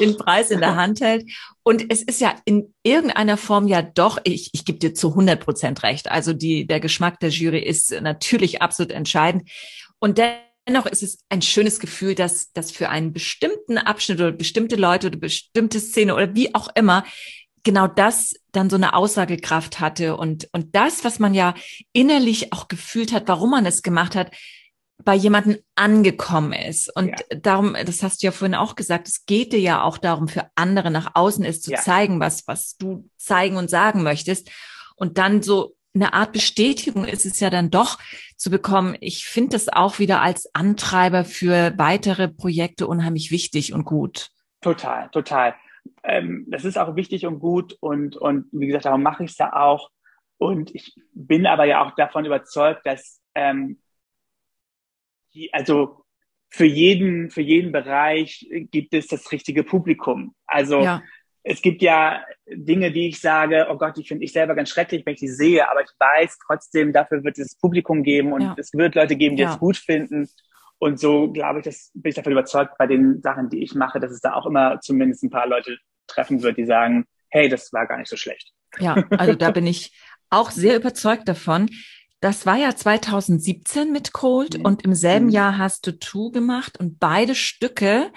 den Preis in der Hand hält. Und es ist ja in irgendeiner Form ja doch, ich, ich gebe dir zu 100 Prozent recht. Also die, der Geschmack der Jury ist natürlich absolut entscheidend. Und dennoch ist es ein schönes Gefühl, dass, dass für einen bestimmten Abschnitt oder bestimmte Leute oder bestimmte Szene oder wie auch immer genau das dann so eine Aussagekraft hatte und, und das, was man ja innerlich auch gefühlt hat, warum man es gemacht hat, bei jemanden angekommen ist. Und ja. darum, das hast du ja vorhin auch gesagt, es geht dir ja auch darum, für andere nach außen ist zu ja. zeigen, was, was du zeigen und sagen möchtest. Und dann so eine Art Bestätigung ist es ja dann doch zu bekommen. Ich finde das auch wieder als Antreiber für weitere Projekte unheimlich wichtig und gut. Total, total. Ähm, das ist auch wichtig und gut und, und wie gesagt, darum mache ich es ja auch. Und ich bin aber ja auch davon überzeugt, dass ähm, die, also für jeden, für jeden Bereich gibt es das richtige Publikum. Also ja. Es gibt ja Dinge, die ich sage, oh Gott, die finde ich selber ganz schrecklich, wenn ich die sehe, aber ich weiß trotzdem, dafür wird es Publikum geben und ja. es wird Leute geben, die ja. es gut finden. Und so glaube ich, das bin ich davon überzeugt bei den Sachen, die ich mache, dass es da auch immer zumindest ein paar Leute treffen wird, die sagen, hey, das war gar nicht so schlecht. Ja, also da bin ich auch sehr überzeugt davon. Das war ja 2017 mit Cold mhm. und im selben mhm. Jahr hast du Two gemacht und beide Stücke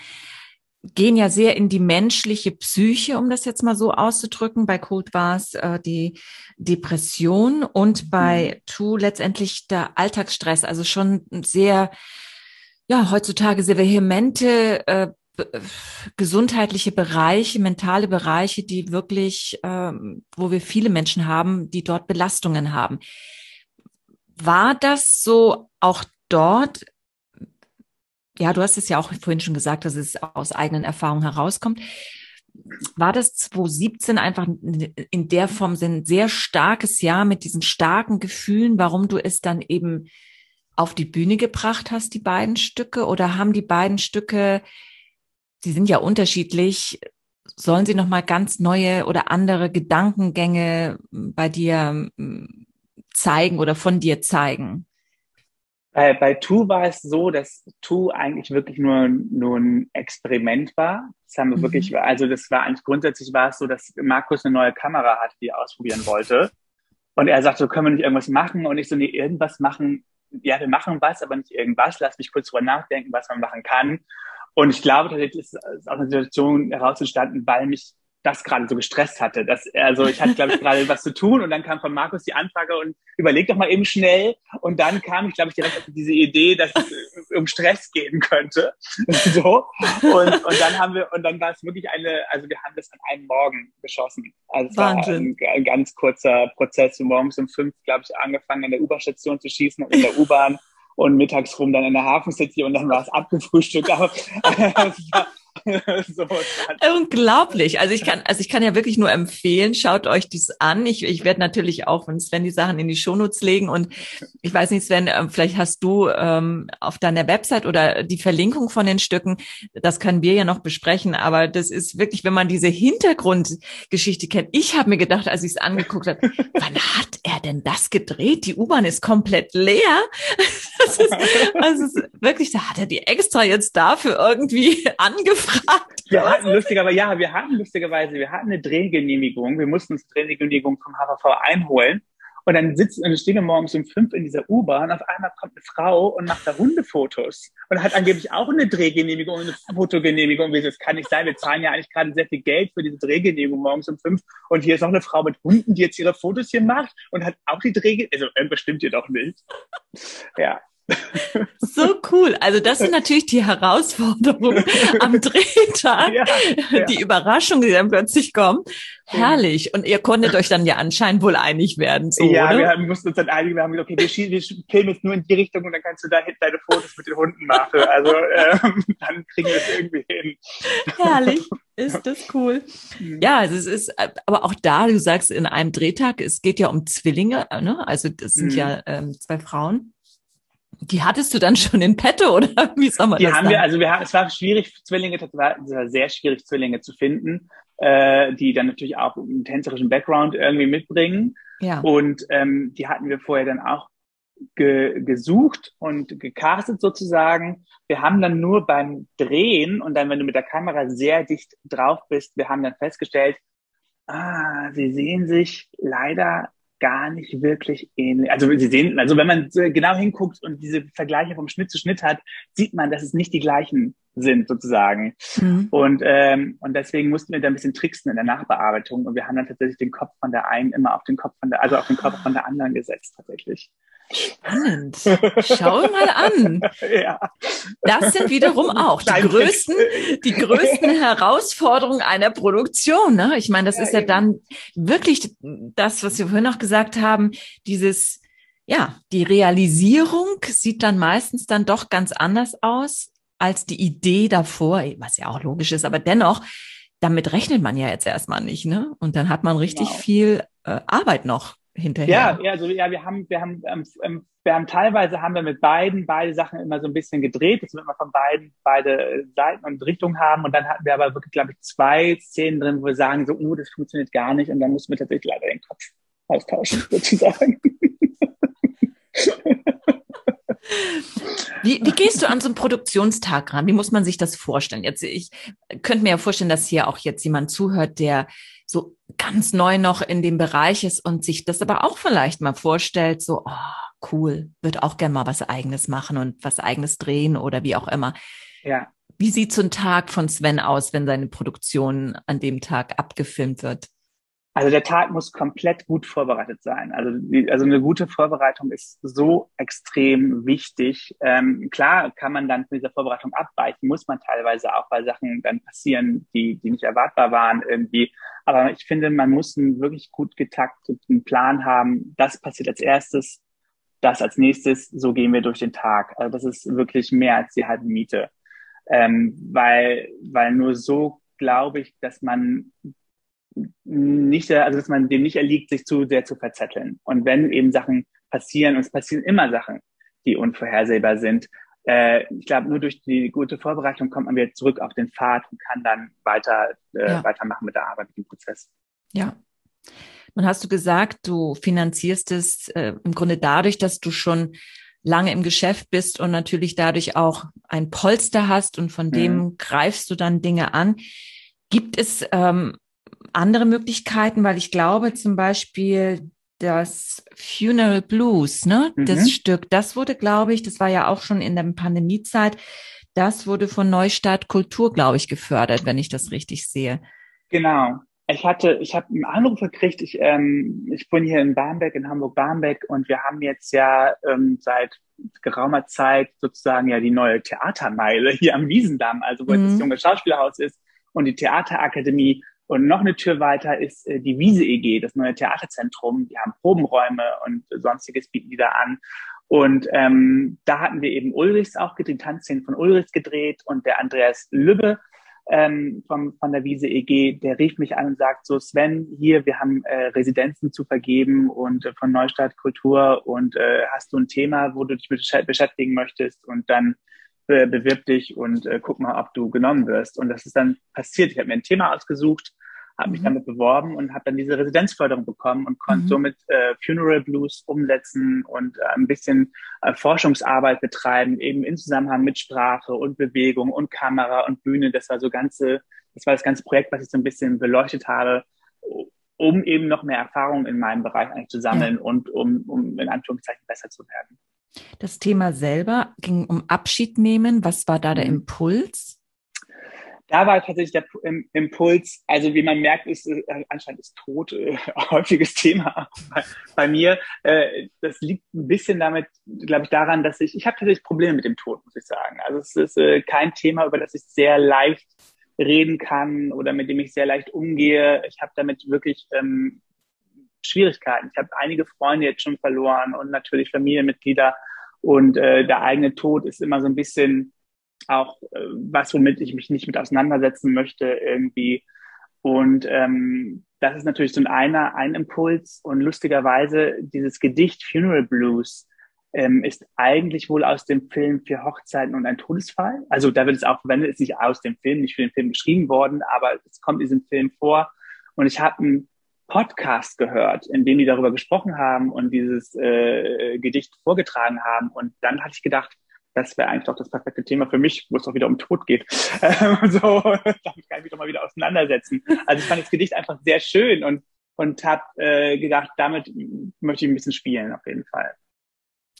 gehen ja sehr in die menschliche Psyche, um das jetzt mal so auszudrücken. Bei Cold war es äh, die Depression und mhm. bei Two letztendlich der Alltagsstress, also schon sehr, ja, heutzutage sehr vehemente äh, gesundheitliche Bereiche, mentale Bereiche, die wirklich, ähm, wo wir viele Menschen haben, die dort Belastungen haben. War das so auch dort? Ja, du hast es ja auch vorhin schon gesagt, dass es aus eigenen Erfahrungen herauskommt. War das 2017 einfach in der Form ein sehr starkes Jahr mit diesen starken Gefühlen, warum du es dann eben auf die Bühne gebracht hast, die beiden Stücke? Oder haben die beiden Stücke, sie sind ja unterschiedlich, sollen sie nochmal ganz neue oder andere Gedankengänge bei dir zeigen oder von dir zeigen? Bei, bei Tu war es so, dass Tu eigentlich wirklich nur, nur ein Experiment war. Das haben wir mhm. wirklich, also das war eigentlich grundsätzlich war es so, dass Markus eine neue Kamera hatte, die er ausprobieren wollte. Und er sagte, so können wir nicht irgendwas machen? Und ich so, nee, irgendwas machen. Ja, wir machen was, aber nicht irgendwas. Lass mich kurz drüber nachdenken, was man machen kann. Und ich glaube, tatsächlich ist aus einer Situation heraus entstanden, weil mich das gerade so gestresst hatte. Dass, also ich hatte, glaube ich, gerade was zu tun und dann kam von Markus die Anfrage und überleg doch mal eben schnell. Und dann kam ich, glaube ich, direkt auf diese Idee, dass es um Stress gehen könnte. so. Und, und dann haben wir, und dann war es wirklich eine, also wir haben das an einem Morgen geschossen. Also es war ein, ein, ganz kurzer Prozess. Morgens um fünf, glaube ich, angefangen, in der U-Bahn-Station zu schießen und in der U-Bahn und mittags rum dann in der Hafen City und dann war es abgefrühstückt. Aber so Unglaublich. Also ich kann, also ich kann ja wirklich nur empfehlen, schaut euch dies an. Ich, ich werde natürlich auch von Sven die Sachen in die Shownotes legen und ich weiß nicht, Sven, ähm, vielleicht hast du ähm, auf deiner Website oder die Verlinkung von den Stücken, das können wir ja noch besprechen, aber das ist wirklich, wenn man diese Hintergrundgeschichte kennt. Ich habe mir gedacht, als ich es angeguckt habe, wann hat er denn das gedreht? Die U-Bahn ist komplett leer. Das ist, also wirklich, da hat er die extra jetzt dafür irgendwie angefragt Wir hatten lustigerweise, ja, wir hatten lustigerweise, wir hatten eine Drehgenehmigung. Wir mussten uns Drehgenehmigung vom HVV einholen. Und dann sitzen und stehen wir morgens um fünf in dieser U-Bahn. Auf einmal kommt eine Frau und macht da Hundefotos und hat angeblich auch eine Drehgenehmigung und eine Fotogenehmigung. Das kann nicht sein. Wir zahlen ja eigentlich gerade sehr viel Geld für diese Drehgenehmigung morgens um fünf. Und hier ist noch eine Frau mit Hunden, die jetzt ihre Fotos hier macht und hat auch die Drehgenehmigung. Also, äh, bestimmt ihr doch nicht. Ja. So cool. Also das sind natürlich die Herausforderungen am Drehtag, ja, ja. die Überraschung, die dann plötzlich kommen. Herrlich. Und ihr konntet euch dann ja anscheinend wohl einig werden. So, ja, oder? wir haben, mussten uns dann einigen. Wir haben gesagt, okay, wir, wir filmen jetzt nur in die Richtung und dann kannst du da deine Fotos mit den Hunden machen. Also ähm, dann kriegen wir es irgendwie hin. Herrlich. Ist das cool. Mhm. Ja, also es ist, aber auch da, du sagst in einem Drehtag, es geht ja um Zwillinge, ne? Also das sind mhm. ja ähm, zwei Frauen. Die hattest du dann schon in petto oder wie soll man die das haben sagen? wir, also wir haben, es war schwierig, Zwillinge, es war, es war sehr schwierig, Zwillinge zu finden, äh, die dann natürlich auch einen tänzerischen Background irgendwie mitbringen. Ja. Und ähm, die hatten wir vorher dann auch ge gesucht und gecastet sozusagen. Wir haben dann nur beim Drehen und dann, wenn du mit der Kamera sehr dicht drauf bist, wir haben dann festgestellt, ah, sie sehen sich leider gar nicht wirklich ähnlich. Also Sie sehen, also wenn man genau hinguckt und diese Vergleiche vom Schnitt zu Schnitt hat, sieht man, dass es nicht die gleichen sind sozusagen. Mhm. Und ähm, und deswegen mussten wir da ein bisschen tricksen in der Nachbearbeitung und wir haben dann tatsächlich den Kopf von der einen immer auf den Kopf von der, also auf den Kopf von der anderen gesetzt tatsächlich. Spannend. Schau mal an. Ja. Das sind wiederum auch die größten, die größten Herausforderungen einer Produktion. Ne? Ich meine, das ja, ist ja eben. dann wirklich das, was wir vorhin noch gesagt haben, dieses, ja, die Realisierung sieht dann meistens dann doch ganz anders aus als die Idee davor, was ja auch logisch ist, aber dennoch, damit rechnet man ja jetzt erstmal nicht, ne? Und dann hat man richtig genau. viel äh, Arbeit noch hinterher. Ja, ja, also ja, wir haben, wir haben, ähm, ähm, wir haben teilweise haben wir mit beiden beide Sachen immer so ein bisschen gedreht, dass wir immer von beiden beide Seiten und Richtungen haben. Und dann hatten wir aber wirklich, glaube ich, zwei Szenen drin, wo wir sagen, so, uh, das funktioniert gar nicht. Und dann mussten wir tatsächlich leider den Kopf austauschen, sozusagen. Wie, wie gehst du an so einen Produktionstag ran? Wie muss man sich das vorstellen? Jetzt, ich könnte mir ja vorstellen, dass hier auch jetzt jemand zuhört, der so ganz neu noch in dem Bereich ist und sich das aber auch vielleicht mal vorstellt, so, oh, cool, wird auch gern mal was eigenes machen und was eigenes drehen oder wie auch immer. Ja. Wie sieht so ein Tag von Sven aus, wenn seine Produktion an dem Tag abgefilmt wird? Also der Tag muss komplett gut vorbereitet sein. Also, also eine gute Vorbereitung ist so extrem wichtig. Ähm, klar kann man dann von dieser Vorbereitung abweichen, muss man teilweise auch, weil Sachen dann passieren, die, die nicht erwartbar waren irgendwie. Aber ich finde, man muss einen wirklich gut getakteten Plan haben. Das passiert als erstes, das als nächstes, so gehen wir durch den Tag. Also das ist wirklich mehr als die halbe Miete. Ähm, weil, weil nur so glaube ich, dass man nicht, also dass man dem nicht erliegt, sich zu sehr zu verzetteln. Und wenn eben Sachen passieren, und es passieren immer Sachen, die unvorhersehbar sind, äh, ich glaube, nur durch die gute Vorbereitung kommt man wieder zurück auf den Pfad und kann dann weiter äh, ja. weitermachen mit der Arbeit, mit dem Prozess. Ja. Nun hast du gesagt, du finanzierst es äh, im Grunde dadurch, dass du schon lange im Geschäft bist und natürlich dadurch auch ein Polster hast und von mhm. dem greifst du dann Dinge an. Gibt es ähm, andere Möglichkeiten, weil ich glaube zum Beispiel das Funeral Blues, ne, mhm. das Stück, das wurde, glaube ich, das war ja auch schon in der Pandemiezeit, das wurde von Neustadt Kultur, glaube ich, gefördert, wenn ich das richtig sehe. Genau. Ich hatte, ich habe einen Anruf gekriegt. Ich, ähm, ich bin hier in Barmbek, in Hamburg-Barmbek, und wir haben jetzt ja ähm, seit geraumer Zeit sozusagen ja die neue Theatermeile hier am Wiesendamm, also wo mhm. das junge Schauspielhaus ist und die Theaterakademie. Und noch eine Tür weiter ist äh, die Wiese EG, das neue Theaterzentrum. Die haben Probenräume und sonstiges bieten die da an. Und ähm, da hatten wir eben Ulrichs auch gedreht, Tanzszenen von Ulrichs gedreht und der Andreas Lübbe ähm, vom, von der Wiese EG, der rief mich an und sagt so, Sven, hier, wir haben äh, Residenzen zu vergeben und äh, von Neustadt Kultur und äh, hast du ein Thema, wo du dich beschäftigen möchtest und dann äh, bewirb dich und äh, guck mal, ob du genommen wirst. Und das ist dann passiert. Ich habe mir ein Thema ausgesucht, habe mich mhm. damit beworben und habe dann diese Residenzförderung bekommen und konnte mhm. somit äh, Funeral Blues umsetzen und äh, ein bisschen äh, Forschungsarbeit betreiben, eben in Zusammenhang mit Sprache und Bewegung und Kamera und Bühne. Das war so ganze, das war das ganze Projekt, was ich so ein bisschen beleuchtet habe, um eben noch mehr Erfahrung in meinem Bereich eigentlich zu sammeln ja. und um, um in Anführungszeichen besser zu werden. Das Thema selber ging um Abschied nehmen. Was war da der mhm. Impuls? da war tatsächlich der Impuls, also wie man merkt, ist äh, anscheinend ist Tod äh, häufiges Thema bei, bei mir. Äh, das liegt ein bisschen damit, glaube ich, daran, dass ich, ich habe tatsächlich Probleme mit dem Tod, muss ich sagen. Also es ist äh, kein Thema, über das ich sehr leicht reden kann oder mit dem ich sehr leicht umgehe. Ich habe damit wirklich ähm, Schwierigkeiten. Ich habe einige Freunde jetzt schon verloren und natürlich Familienmitglieder und äh, der eigene Tod ist immer so ein bisschen auch äh, was, womit ich mich nicht mit auseinandersetzen möchte irgendwie. Und ähm, das ist natürlich so ein einer, ein Impuls. Und lustigerweise dieses Gedicht Funeral Blues ähm, ist eigentlich wohl aus dem Film Vier Hochzeiten und ein Todesfall. Also da wird es auch verwendet, ist nicht aus dem Film, nicht für den Film geschrieben worden, aber es kommt in diesem Film vor. Und ich habe einen Podcast gehört, in dem die darüber gesprochen haben und dieses äh, Gedicht vorgetragen haben. Und dann hatte ich gedacht, das wäre eigentlich doch das perfekte Thema für mich, wo es doch wieder um Tod geht. Ähm, so, damit kann ich mich doch mal wieder auseinandersetzen. Also ich fand das Gedicht einfach sehr schön und, und habe äh, gedacht, damit möchte ich ein bisschen spielen auf jeden Fall.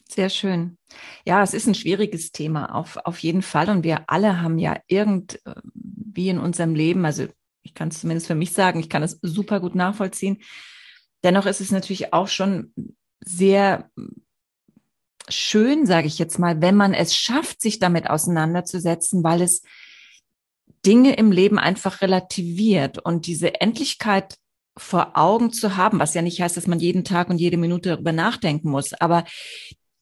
Sehr schön. Ja, es ist ein schwieriges Thema, auf, auf jeden Fall. Und wir alle haben ja irgendwie in unserem Leben, also ich kann es zumindest für mich sagen, ich kann es super gut nachvollziehen. Dennoch ist es natürlich auch schon sehr schön, sage ich jetzt mal, wenn man es schafft, sich damit auseinanderzusetzen, weil es Dinge im Leben einfach relativiert und diese Endlichkeit vor Augen zu haben, was ja nicht heißt, dass man jeden Tag und jede Minute darüber nachdenken muss, aber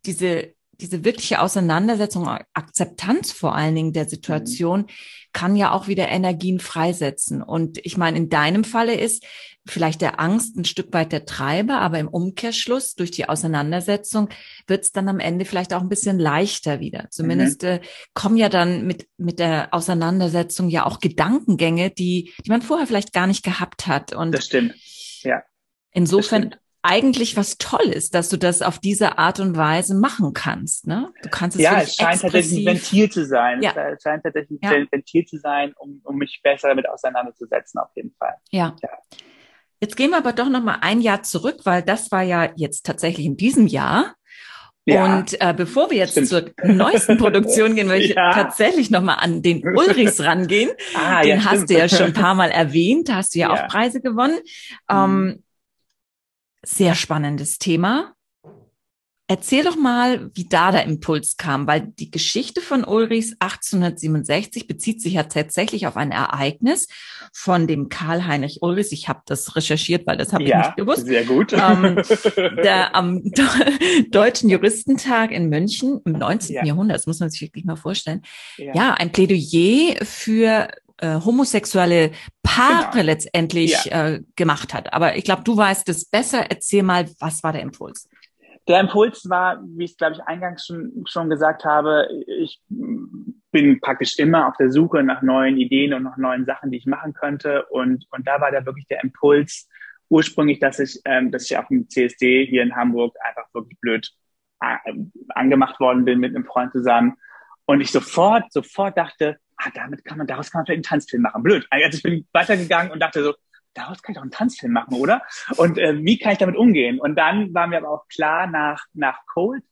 diese diese wirkliche Auseinandersetzung, Akzeptanz vor allen Dingen der Situation, mhm. kann ja auch wieder Energien freisetzen. Und ich meine, in deinem Falle ist vielleicht der Angst ein Stück weit der Treiber, aber im Umkehrschluss durch die Auseinandersetzung wird es dann am Ende vielleicht auch ein bisschen leichter wieder. Zumindest mhm. äh, kommen ja dann mit, mit der Auseinandersetzung ja auch Gedankengänge, die, die man vorher vielleicht gar nicht gehabt hat. Und das stimmt. Ja. Insofern eigentlich was Tolles, dass du das auf diese Art und Weise machen kannst. Ne? Du kannst es ja, es scheint tatsächlich ein Ventil zu sein. Ja. Es scheint tatsächlich ja. ein Ventil zu sein, um, um mich besser damit auseinanderzusetzen, auf jeden Fall. Ja. ja. Jetzt gehen wir aber doch noch mal ein Jahr zurück, weil das war ja jetzt tatsächlich in diesem Jahr. Ja, und äh, bevor wir jetzt stimmt. zur neuesten Produktion gehen, möchte ich ja. tatsächlich nochmal an den Ulrichs rangehen. Ah, den ja, hast stimmt. du ja schon ein paar Mal erwähnt, hast du ja, auch Preise gewonnen. Mhm. Ähm, sehr spannendes Thema. Erzähl doch mal, wie da der Impuls kam, weil die Geschichte von Ulrichs 1867 bezieht sich ja tatsächlich auf ein Ereignis von dem Karl-Heinrich Ulrichs. Ich habe das recherchiert, weil das habe ja, ich nicht gewusst. Sehr gut. Ähm, der am Deutschen Juristentag in München im 19. Ja. Jahrhundert, das muss man sich wirklich mal vorstellen. Ja, ja ein Plädoyer für äh, homosexuelle Paare genau. letztendlich ja. äh, gemacht hat. Aber ich glaube, du weißt es besser. Erzähl mal, was war der Impuls? Der Impuls war, wie ich es, glaube ich, eingangs schon, schon gesagt habe, ich bin praktisch immer auf der Suche nach neuen Ideen und nach neuen Sachen, die ich machen könnte. Und, und da war da wirklich der Impuls ursprünglich, dass ich, ähm, dass ich auf dem CSD hier in Hamburg einfach wirklich blöd äh, angemacht worden bin mit einem Freund zusammen. Und ich sofort, sofort dachte, ah, damit kann man, daraus kann man vielleicht einen Tanzfilm machen. Blöd. Also ich bin weitergegangen und dachte so, daraus kann ich doch einen Tanzfilm machen, oder? Und äh, wie kann ich damit umgehen? Und dann war mir aber auch klar, nach, nach Cold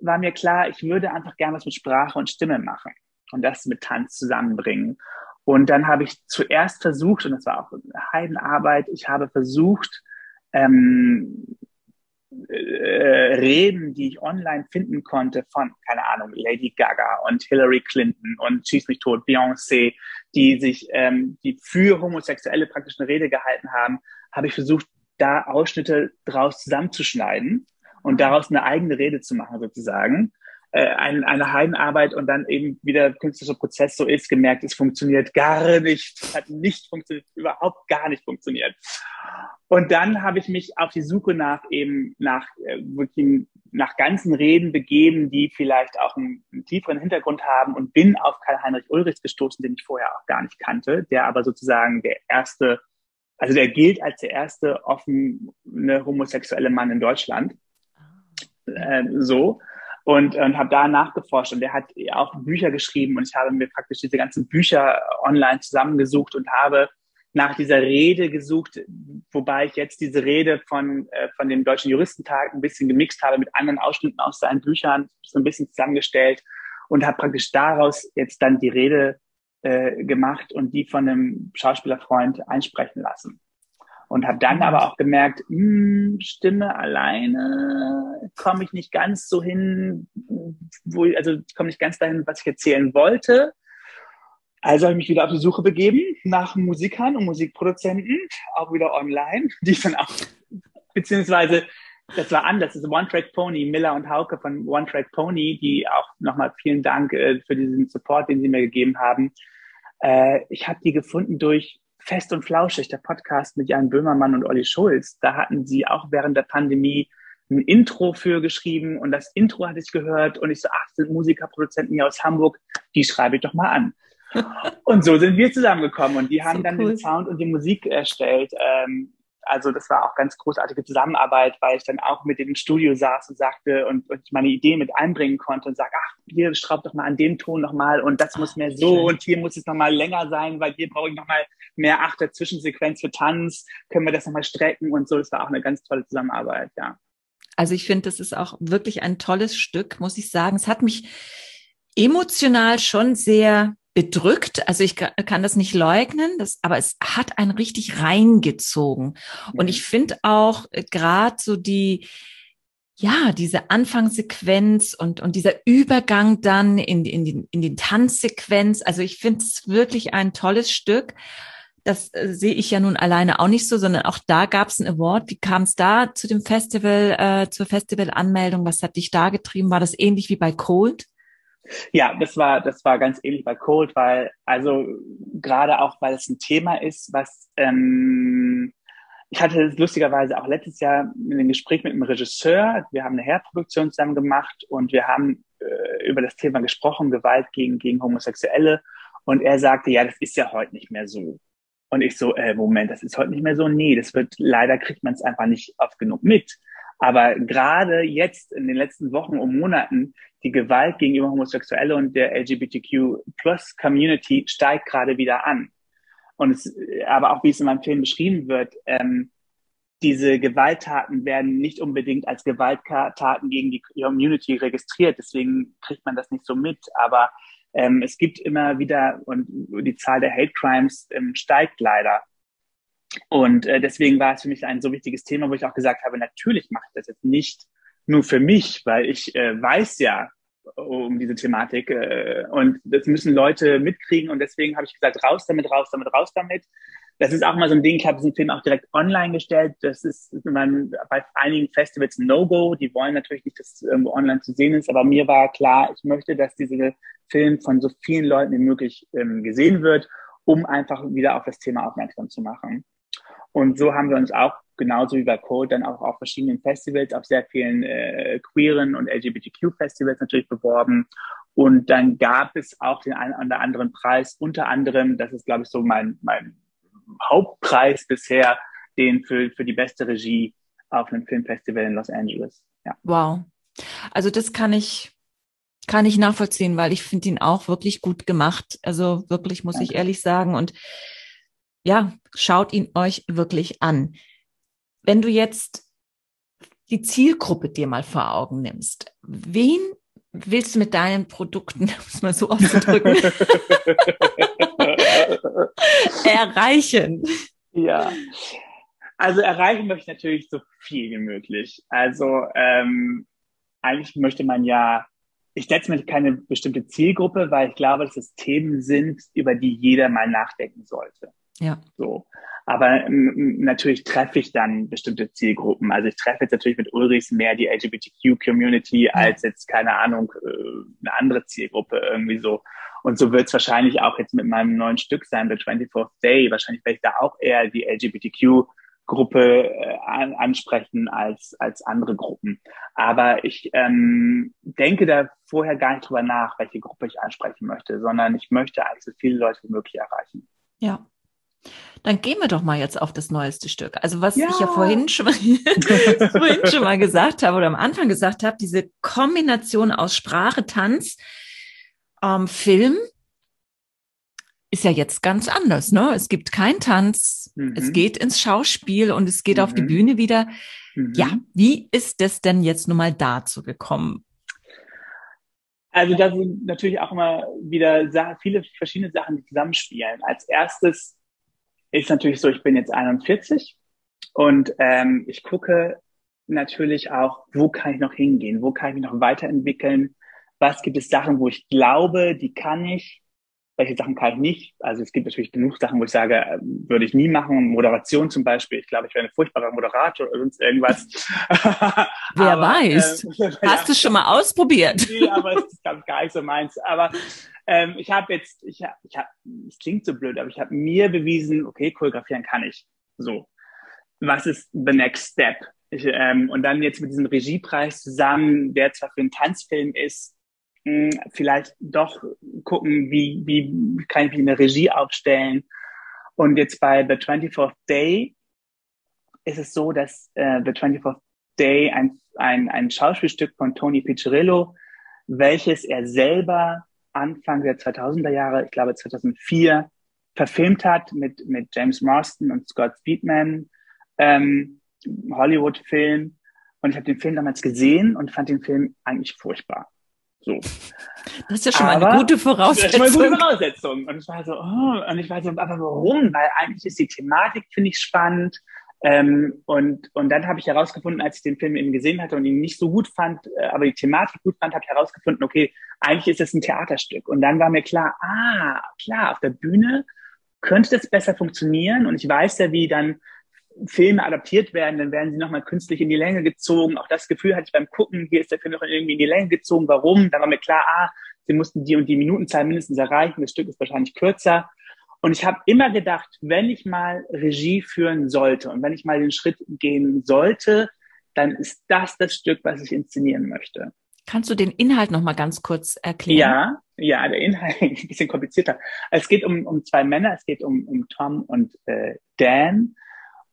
war mir klar, ich würde einfach gerne was mit Sprache und Stimme machen und das mit Tanz zusammenbringen. Und dann habe ich zuerst versucht, und das war auch eine Heidenarbeit, ich habe versucht, ähm, äh, Reden, die ich online finden konnte von, keine Ahnung, Lady Gaga und Hillary Clinton und Schieß mich tot, Beyoncé, die sich, ähm, die für Homosexuelle praktisch eine Rede gehalten haben, habe ich versucht, da Ausschnitte draus zusammenzuschneiden und daraus eine eigene Rede zu machen sozusagen. Äh, eine, eine Heidenarbeit und dann eben wie der künstlerische Prozess so ist, gemerkt, es funktioniert gar nicht, hat nicht funktioniert, überhaupt gar nicht funktioniert. Und dann habe ich mich auf die Suche nach eben nach äh, wirklich nach ganzen Reden begeben, die vielleicht auch einen, einen tieferen Hintergrund haben und bin auf Karl-Heinrich Ulrichs gestoßen, den ich vorher auch gar nicht kannte, der aber sozusagen der erste, also der gilt als der erste offene homosexuelle Mann in Deutschland. Äh, so und, und habe da nachgeforscht und der hat auch Bücher geschrieben und ich habe mir praktisch diese ganzen Bücher online zusammengesucht und habe nach dieser Rede gesucht, wobei ich jetzt diese Rede von, äh, von dem Deutschen Juristentag ein bisschen gemixt habe mit anderen Ausschnitten aus seinen Büchern, so ein bisschen zusammengestellt und habe praktisch daraus jetzt dann die Rede äh, gemacht und die von einem Schauspielerfreund einsprechen lassen. Und habe dann aber auch gemerkt, mh, hm, Stimme alleine komme ich nicht ganz so hin, wo, also komme nicht ganz dahin, was ich erzählen wollte. Also habe ich mich wieder auf die Suche begeben nach Musikern und Musikproduzenten, auch wieder online, die dann auch, beziehungsweise das war anders, das ist One Track Pony, Miller und Hauke von One Track Pony, die auch nochmal vielen Dank äh, für diesen Support, den sie mir gegeben haben. Äh, ich habe die gefunden durch Fest und Flauschig, der Podcast mit Jan Böhmermann und Olli Schulz. Da hatten sie auch während der Pandemie ein Intro für geschrieben und das Intro hatte ich gehört und ich so, ach, sind Musikerproduzenten hier aus Hamburg, die schreibe ich doch mal an. und so sind wir zusammengekommen und die haben so dann cool. den Sound und die Musik erstellt. Ähm, also das war auch ganz großartige Zusammenarbeit, weil ich dann auch mit dem Studio saß und sagte und, und meine Idee mit einbringen konnte und sag, ach, hier schraub doch mal an dem Ton nochmal und das muss mehr so und hier muss es nochmal länger sein, weil hier brauche ich nochmal mehr Achter Zwischensequenz für Tanz, können wir das nochmal strecken und so. Das war auch eine ganz tolle Zusammenarbeit, ja. Also ich finde, das ist auch wirklich ein tolles Stück, muss ich sagen. Es hat mich emotional schon sehr bedrückt. Also ich kann das nicht leugnen, das, aber es hat einen richtig reingezogen. Und ich finde auch äh, gerade so die, ja, diese Anfangssequenz und, und dieser Übergang dann in, in, die, in die Tanzsequenz. Also ich finde es wirklich ein tolles Stück. Das äh, sehe ich ja nun alleine auch nicht so, sondern auch da gab es einen Award. Wie kam es da zu dem Festival, äh, zur Festivalanmeldung? Was hat dich da getrieben? War das ähnlich wie bei Cold? Ja, das war, das war ganz ähnlich bei Cold, weil, also gerade auch, weil es ein Thema ist, was ähm, ich hatte lustigerweise auch letztes Jahr in einem Gespräch mit einem Regisseur. Wir haben eine Herdproduktion zusammen gemacht und wir haben äh, über das Thema gesprochen, Gewalt gegen, gegen Homosexuelle. Und er sagte, ja, das ist ja heute nicht mehr so. Und ich so, äh, Moment, das ist heute nicht mehr so? Nee, das wird, leider kriegt man es einfach nicht oft genug mit. Aber gerade jetzt in den letzten Wochen und Monaten, die Gewalt gegenüber Homosexuelle und der LGBTQ Plus Community steigt gerade wieder an. Und es, aber auch wie es in meinem Film beschrieben wird, ähm, diese Gewalttaten werden nicht unbedingt als Gewalttaten gegen die Community registriert. Deswegen kriegt man das nicht so mit. Aber ähm, es gibt immer wieder und die Zahl der Hate Crimes ähm, steigt leider. Und äh, deswegen war es für mich ein so wichtiges Thema, wo ich auch gesagt habe, natürlich mache ich das jetzt nicht nur für mich, weil ich äh, weiß ja um diese Thematik äh, und das müssen Leute mitkriegen und deswegen habe ich gesagt, raus damit, raus damit, raus damit. Das ist auch mal so ein Ding, ich habe diesen Film auch direkt online gestellt. Das ist man, bei einigen Festivals ein No-Go. Die wollen natürlich nicht, dass irgendwo online zu sehen ist, aber mir war klar, ich möchte, dass dieser Film von so vielen Leuten wie möglich ähm, gesehen wird, um einfach wieder auf das Thema aufmerksam zu machen. Und so haben wir uns auch genauso wie bei Code dann auch auf verschiedenen Festivals, auf sehr vielen äh, queeren und LGBTQ-Festivals natürlich beworben. Und dann gab es auch den einen oder anderen Preis, unter anderem, das ist, glaube ich, so mein, mein Hauptpreis bisher, den für, für die beste Regie auf einem Filmfestival in Los Angeles. Ja. Wow. Also das kann ich, kann ich nachvollziehen, weil ich finde ihn auch wirklich gut gemacht. Also wirklich, muss Danke. ich ehrlich sagen. Und ja, schaut ihn euch wirklich an. Wenn du jetzt die Zielgruppe dir mal vor Augen nimmst, wen willst du mit deinen Produkten, um es mal so auszudrücken, erreichen? Ja. Also erreichen möchte ich natürlich so viel wie möglich. Also ähm, eigentlich möchte man ja, ich setze mir keine bestimmte Zielgruppe, weil ich glaube, dass es Themen sind, über die jeder mal nachdenken sollte. Ja. So. Aber ähm, natürlich treffe ich dann bestimmte Zielgruppen. Also ich treffe jetzt natürlich mit Ulrichs mehr die LGBTQ-Community ja. als jetzt, keine Ahnung, äh, eine andere Zielgruppe irgendwie so. Und so wird es wahrscheinlich auch jetzt mit meinem neuen Stück sein, The 24th Day. Wahrscheinlich werde ich da auch eher die LGBTQ Gruppe äh, ansprechen als, als andere Gruppen. Aber ich ähm, denke da vorher gar nicht drüber nach, welche Gruppe ich ansprechen möchte, sondern ich möchte eigentlich so viele Leute wie möglich erreichen. Ja. Dann gehen wir doch mal jetzt auf das neueste Stück. Also was ja. ich ja vorhin schon, mal, vorhin schon mal gesagt habe oder am Anfang gesagt habe, diese Kombination aus Sprache, Tanz, ähm, Film, ist ja jetzt ganz anders, ne? Es gibt keinen Tanz, mhm. es geht ins Schauspiel und es geht mhm. auf die mhm. Bühne wieder. Mhm. Ja, wie ist es denn jetzt nun mal dazu gekommen? Also da sind natürlich auch immer wieder viele verschiedene Sachen, die zusammenspielen. Als erstes ist natürlich so, ich bin jetzt 41 und ähm, ich gucke natürlich auch, wo kann ich noch hingehen, wo kann ich mich noch weiterentwickeln, was gibt es Sachen, wo ich glaube, die kann ich, welche Sachen kann ich nicht. Also es gibt natürlich genug Sachen, wo ich sage, äh, würde ich nie machen. Moderation zum Beispiel. Ich glaube, ich wäre ein furchtbarer Moderator oder sonst irgendwas. Wer aber, weiß. Äh, Hast ja, du schon mal ausprobiert? nee, aber es ist glaube gar nicht so meins. Aber ähm, ich habe jetzt, ich habe, ich hab, es klingt so blöd, aber ich habe mir bewiesen, okay, choreografieren kann ich. So. Was ist the next step? Ich, ähm, und dann jetzt mit diesem Regiepreis zusammen, der zwar für einen Tanzfilm ist, vielleicht doch gucken, wie, wie kann ich mich in der Regie aufstellen. Und jetzt bei The 24th Day ist es so, dass äh, The 24th Day ein, ein, ein Schauspielstück von Tony Piccirillo, welches er selber Anfang der 2000er Jahre, ich glaube 2004, verfilmt hat mit, mit James Marston und Scott Speedman, ähm, Hollywood-Film. Und ich habe den Film damals gesehen und fand den Film eigentlich furchtbar. So. Das ist ja schon aber, mal eine gute Voraussetzung. Das ist schon mal eine gute Voraussetzung. Und ich war so, oh, und ich war so, aber warum? Weil eigentlich ist die Thematik, finde ich, spannend. Ähm, und, und dann habe ich herausgefunden, als ich den Film eben gesehen hatte und ihn nicht so gut fand, äh, aber die Thematik gut fand, habe ich herausgefunden, okay, eigentlich ist es ein Theaterstück. Und dann war mir klar, ah, klar, auf der Bühne könnte das besser funktionieren. Und ich weiß ja, wie dann Filme adaptiert werden, dann werden sie nochmal künstlich in die Länge gezogen. Auch das Gefühl hatte ich beim Gucken, hier ist der Film noch irgendwie in die Länge gezogen. Warum? Da war mir klar, ah, sie mussten die und die Minutenzahl mindestens erreichen. Das Stück ist wahrscheinlich kürzer. Und ich habe immer gedacht, wenn ich mal Regie führen sollte und wenn ich mal den Schritt gehen sollte, dann ist das das Stück, was ich inszenieren möchte. Kannst du den Inhalt noch mal ganz kurz erklären? Ja, ja, der Inhalt ist ein bisschen komplizierter. Es geht um, um zwei Männer, es geht um, um Tom und äh, Dan.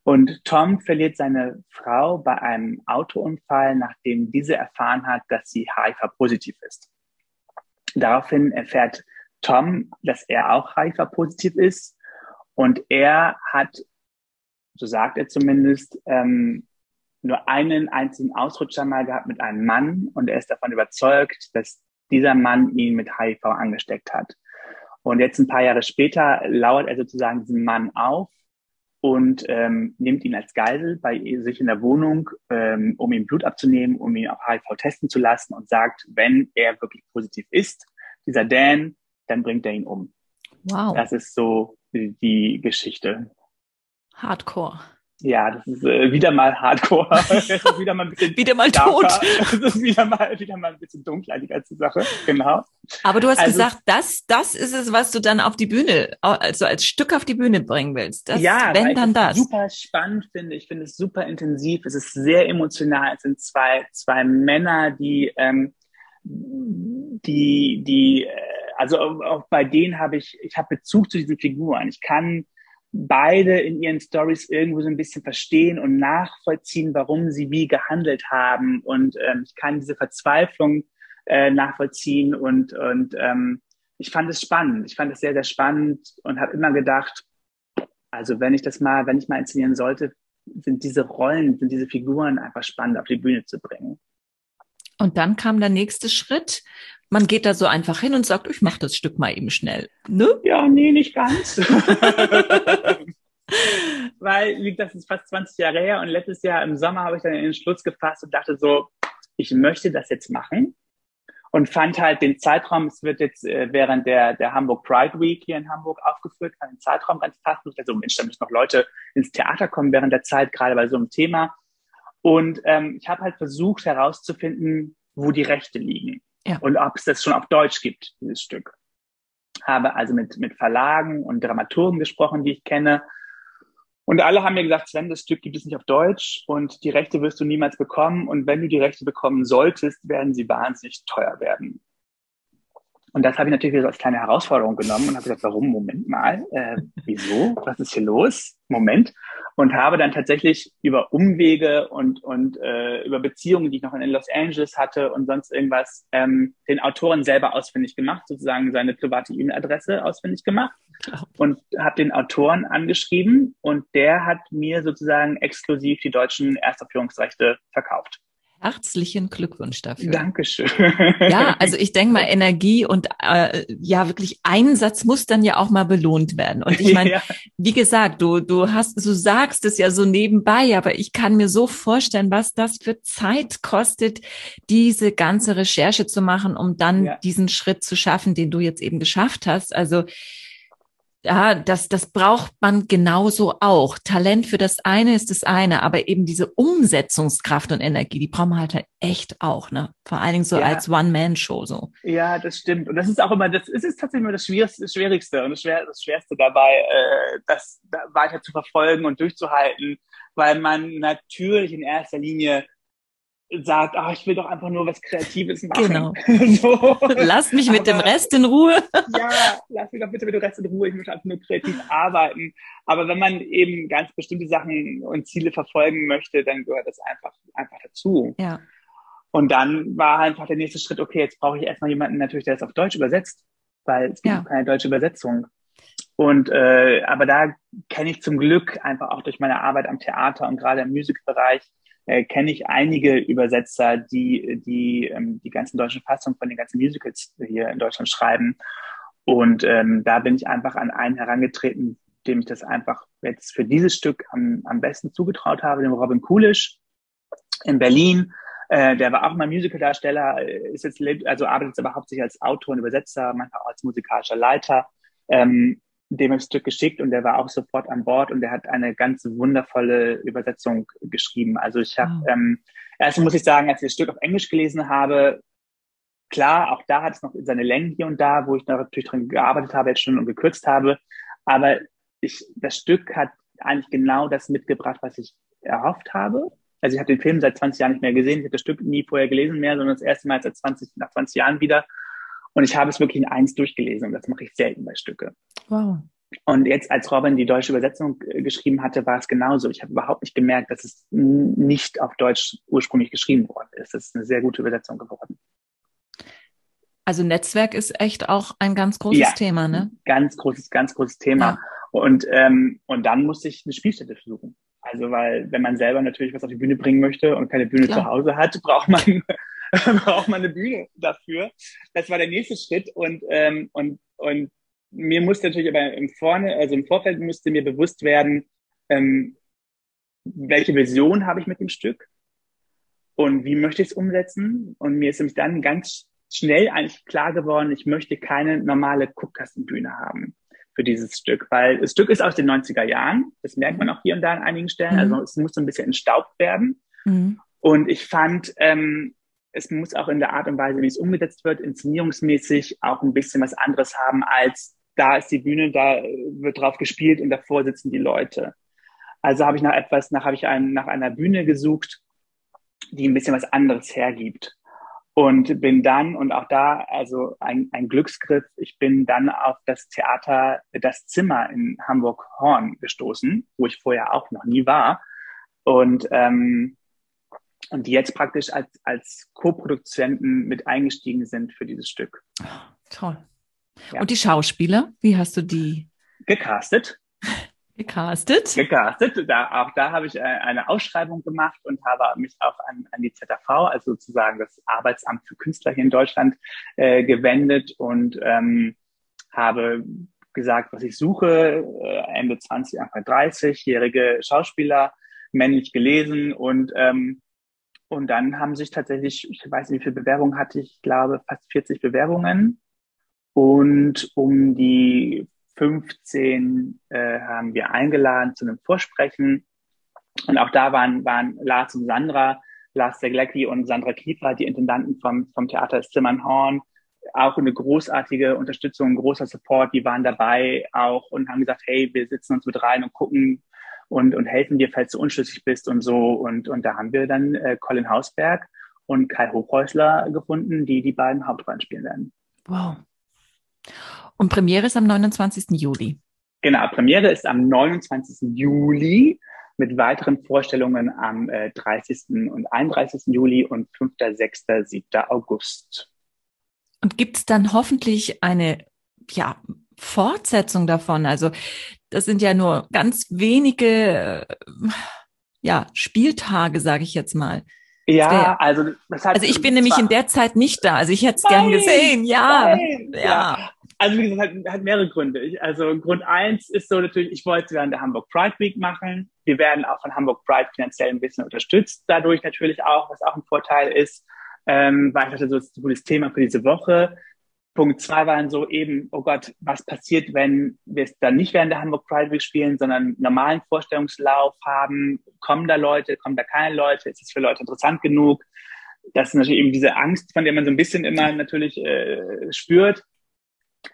Und Tom verliert seine Frau bei einem Autounfall, nachdem diese erfahren hat, dass sie HIV-positiv ist. Daraufhin erfährt Tom, dass er auch HIV-positiv ist. Und er hat, so sagt er zumindest, ähm, nur einen einzigen Ausrutscher mal gehabt mit einem Mann. Und er ist davon überzeugt, dass dieser Mann ihn mit HIV angesteckt hat. Und jetzt ein paar Jahre später lauert er sozusagen diesen Mann auf und ähm, nimmt ihn als Geisel bei sich in der Wohnung, ähm, um ihm Blut abzunehmen, um ihn auf HIV testen zu lassen und sagt, wenn er wirklich positiv ist, dieser Dan, dann bringt er ihn um. Wow. Das ist so die Geschichte. Hardcore. Ja, das ist äh, wieder mal Hardcore. wieder mal ein bisschen wieder mal tot. Das ist wieder mal, wieder mal ein bisschen dunkler, die ganze Sache. Genau. Aber du hast also, gesagt, das, das ist es, was du dann auf die Bühne, also als Stück auf die Bühne bringen willst. Das, ja, wenn dann das. Super spannend finde. Ich finde es super intensiv. Es ist sehr emotional. Es sind zwei, zwei Männer, die, ähm, die, die, äh, also auch bei denen habe ich, ich habe Bezug zu diesen Figuren. Ich kann beide in ihren Stories irgendwo so ein bisschen verstehen und nachvollziehen, warum sie wie gehandelt haben. Und ähm, ich kann diese Verzweiflung äh, nachvollziehen und, und ähm, ich fand es spannend. Ich fand es sehr, sehr spannend und habe immer gedacht, also wenn ich das mal, wenn ich mal inszenieren sollte, sind diese Rollen, sind diese Figuren einfach spannend auf die Bühne zu bringen. Und dann kam der nächste Schritt, man geht da so einfach hin und sagt, ich mache das Stück mal eben schnell. Ne? Ja, nee, nicht ganz. Weil, das ist fast 20 Jahre her und letztes Jahr im Sommer habe ich dann den Schluss gefasst und dachte so, ich möchte das jetzt machen und fand halt den Zeitraum, es wird jetzt äh, während der, der Hamburg Pride Week hier in Hamburg aufgeführt, fand den Zeitraum ganz passend. Also Mensch, da müssen noch Leute ins Theater kommen während der Zeit, gerade bei so einem Thema. Und ähm, ich habe halt versucht herauszufinden, wo die Rechte liegen ja. und ob es das schon auf Deutsch gibt, dieses Stück. Habe also mit, mit Verlagen und Dramaturgen gesprochen, die ich kenne. Und alle haben mir gesagt, Sven, das Stück gibt es nicht auf Deutsch und die Rechte wirst du niemals bekommen. Und wenn du die Rechte bekommen solltest, werden sie wahnsinnig teuer werden. Und das habe ich natürlich wieder so als kleine Herausforderung genommen und habe gesagt, warum? Moment mal, äh, wieso? Was ist hier los? Moment. Und habe dann tatsächlich über Umwege und, und äh, über Beziehungen, die ich noch in Los Angeles hatte und sonst irgendwas, ähm, den Autoren selber ausfindig gemacht, sozusagen seine private E-Mail-Adresse ausfindig gemacht und habe den Autoren angeschrieben und der hat mir sozusagen exklusiv die deutschen Erstaufführungsrechte verkauft. Herzlichen Glückwunsch dafür. Dankeschön. Ja, also ich denke mal, Energie und äh, ja, wirklich Einsatz muss dann ja auch mal belohnt werden. Und ich meine, ja. wie gesagt, du, du hast, du sagst es ja so nebenbei, aber ich kann mir so vorstellen, was das für Zeit kostet, diese ganze Recherche zu machen, um dann ja. diesen Schritt zu schaffen, den du jetzt eben geschafft hast. Also ja, das, das braucht man genauso auch. Talent für das eine ist das eine, aber eben diese Umsetzungskraft und Energie, die brauchen wir halt, halt echt auch, ne? Vor allen Dingen so ja. als One-Man-Show so. Ja, das stimmt. Und das ist auch immer, das ist, ist tatsächlich immer das Schwierigste, das Schwierigste und das, Schwer, das Schwerste dabei, äh, das weiter zu verfolgen und durchzuhalten, weil man natürlich in erster Linie sagt, ach, ich will doch einfach nur was Kreatives machen. Genau. so. Lass mich mit Aber, dem Rest in Ruhe. ja, lass mich doch bitte mit dem Rest in Ruhe. Ich möchte einfach nur kreativ arbeiten. Aber wenn man eben ganz bestimmte Sachen und Ziele verfolgen möchte, dann gehört das einfach, einfach dazu. Ja. Und dann war einfach der nächste Schritt, okay, jetzt brauche ich erstmal jemanden natürlich, der das auf Deutsch übersetzt, weil es gibt ja. keine deutsche Übersetzung. Und äh, aber da kenne ich zum Glück einfach auch durch meine Arbeit am Theater und gerade im Musikbereich äh, kenne ich einige Übersetzer, die die ähm, die ganzen deutschen Fassungen von den ganzen Musicals hier in Deutschland schreiben. Und ähm, da bin ich einfach an einen herangetreten, dem ich das einfach jetzt für dieses Stück am, am besten zugetraut habe, dem Robin Kulisch in Berlin. Äh, der war auch mal Musicaldarsteller, ist jetzt also arbeitet jetzt aber hauptsächlich als Autor und Übersetzer, manchmal auch als musikalischer Leiter. Ähm, dem das Stück geschickt und der war auch sofort an Bord und der hat eine ganz wundervolle Übersetzung geschrieben. Also ich habe, ähm, erst muss ich sagen, als ich das Stück auf Englisch gelesen habe, klar, auch da hat es noch seine Längen hier und da, wo ich natürlich dran gearbeitet habe jetzt schon und gekürzt habe. Aber ich, das Stück hat eigentlich genau das mitgebracht, was ich erhofft habe. Also ich habe den Film seit 20 Jahren nicht mehr gesehen, ich habe das Stück nie vorher gelesen mehr, sondern das erste Mal seit 20, nach 20 Jahren wieder. Und ich habe es wirklich in eins durchgelesen und das mache ich selten bei Stücke. Wow. Und jetzt, als Robin die deutsche Übersetzung äh, geschrieben hatte, war es genauso. Ich habe überhaupt nicht gemerkt, dass es nicht auf Deutsch ursprünglich geschrieben worden ist. Es ist eine sehr gute Übersetzung geworden. Also Netzwerk ist echt auch ein ganz großes ja, Thema, ne? Ganz großes, ganz großes Thema. Ja. Und, ähm, und dann musste ich eine Spielstätte suchen. Also, weil wenn man selber natürlich was auf die Bühne bringen möchte und keine Bühne Klar. zu Hause hat, braucht man braucht man eine Bühne dafür. Das war der nächste Schritt und, ähm, und, und mir musste natürlich aber im Vorne, also im Vorfeld musste mir bewusst werden, ähm, welche Vision habe ich mit dem Stück und wie möchte ich es umsetzen. Und mir ist nämlich dann ganz schnell eigentlich klar geworden, ich möchte keine normale Guckkastenbühne haben für dieses Stück, weil das Stück ist aus den 90er Jahren. Das merkt man auch hier und da an einigen Stellen. Mhm. Also es muss so ein bisschen entstaubt werden. Mhm. Und ich fand, ähm, es muss auch in der Art und Weise, wie es umgesetzt wird, inszenierungsmäßig auch ein bisschen was anderes haben als da ist die Bühne, da wird drauf gespielt und davor sitzen die Leute. Also habe ich nach etwas, nach habe ich einen, nach einer Bühne gesucht, die ein bisschen was anderes hergibt. Und bin dann, und auch da, also ein, ein Glücksgriff, ich bin dann auf das Theater Das Zimmer in Hamburg-Horn gestoßen, wo ich vorher auch noch nie war. Und ähm, und die jetzt praktisch als, als Co-Produzenten mit eingestiegen sind für dieses Stück. toll. Ja. Und die Schauspieler, wie hast du die? Gecastet. Gecastet? Gecastet. Da, auch da habe ich äh, eine Ausschreibung gemacht und habe mich auch an, an die ZAV, also sozusagen das Arbeitsamt für Künstler hier in Deutschland, äh, gewendet und ähm, habe gesagt, was ich suche, äh, Ende 20, Anfang 30-jährige Schauspieler, männlich gelesen und ähm, und dann haben sich tatsächlich, ich weiß nicht, wie viele Bewerbungen hatte ich, glaube fast 40 Bewerbungen. Und um die 15 äh, haben wir eingeladen zu einem Vorsprechen. Und auch da waren, waren Lars und Sandra, Lars Seglecki und Sandra Kiefer, die Intendanten vom, vom Theater Zimmernhorn, auch eine großartige Unterstützung, ein großer Support. Die waren dabei auch und haben gesagt, hey, wir sitzen uns mit rein und gucken und, und helfen dir, falls du unschlüssig bist und so. Und, und da haben wir dann äh, Colin Hausberg und Kai Hochhäusler gefunden, die die beiden Hauptrollen spielen werden. Wow. Und Premiere ist am 29. Juli. Genau, Premiere ist am 29. Juli mit weiteren Vorstellungen am äh, 30. und 31. Juli und 5., 6., 7. August. Und gibt es dann hoffentlich eine ja, Fortsetzung davon? Also das sind ja nur ganz wenige äh, ja, Spieltage, sage ich jetzt mal. Ja, wär, also das hat, Also ich bin nämlich in der Zeit nicht da. Also ich hätte es gern gesehen. Ja, nein, ja. ja. Also wie gesagt, hat, hat mehrere Gründe. Ich, also Grund eins ist so natürlich, ich wollte während der Hamburg Pride Week machen. Wir werden auch von Hamburg Pride finanziell ein bisschen unterstützt, dadurch natürlich auch, was auch ein Vorteil ist. Ähm, weil ich dachte, so das ist ein gutes Thema für diese Woche. Punkt zwei waren so eben, oh Gott, was passiert, wenn wir es dann nicht während der Hamburg Pride Week spielen, sondern normalen Vorstellungslauf haben? Kommen da Leute, kommen da keine Leute? Ist es für Leute interessant genug? Das ist natürlich eben diese Angst, von der man so ein bisschen immer natürlich äh, spürt.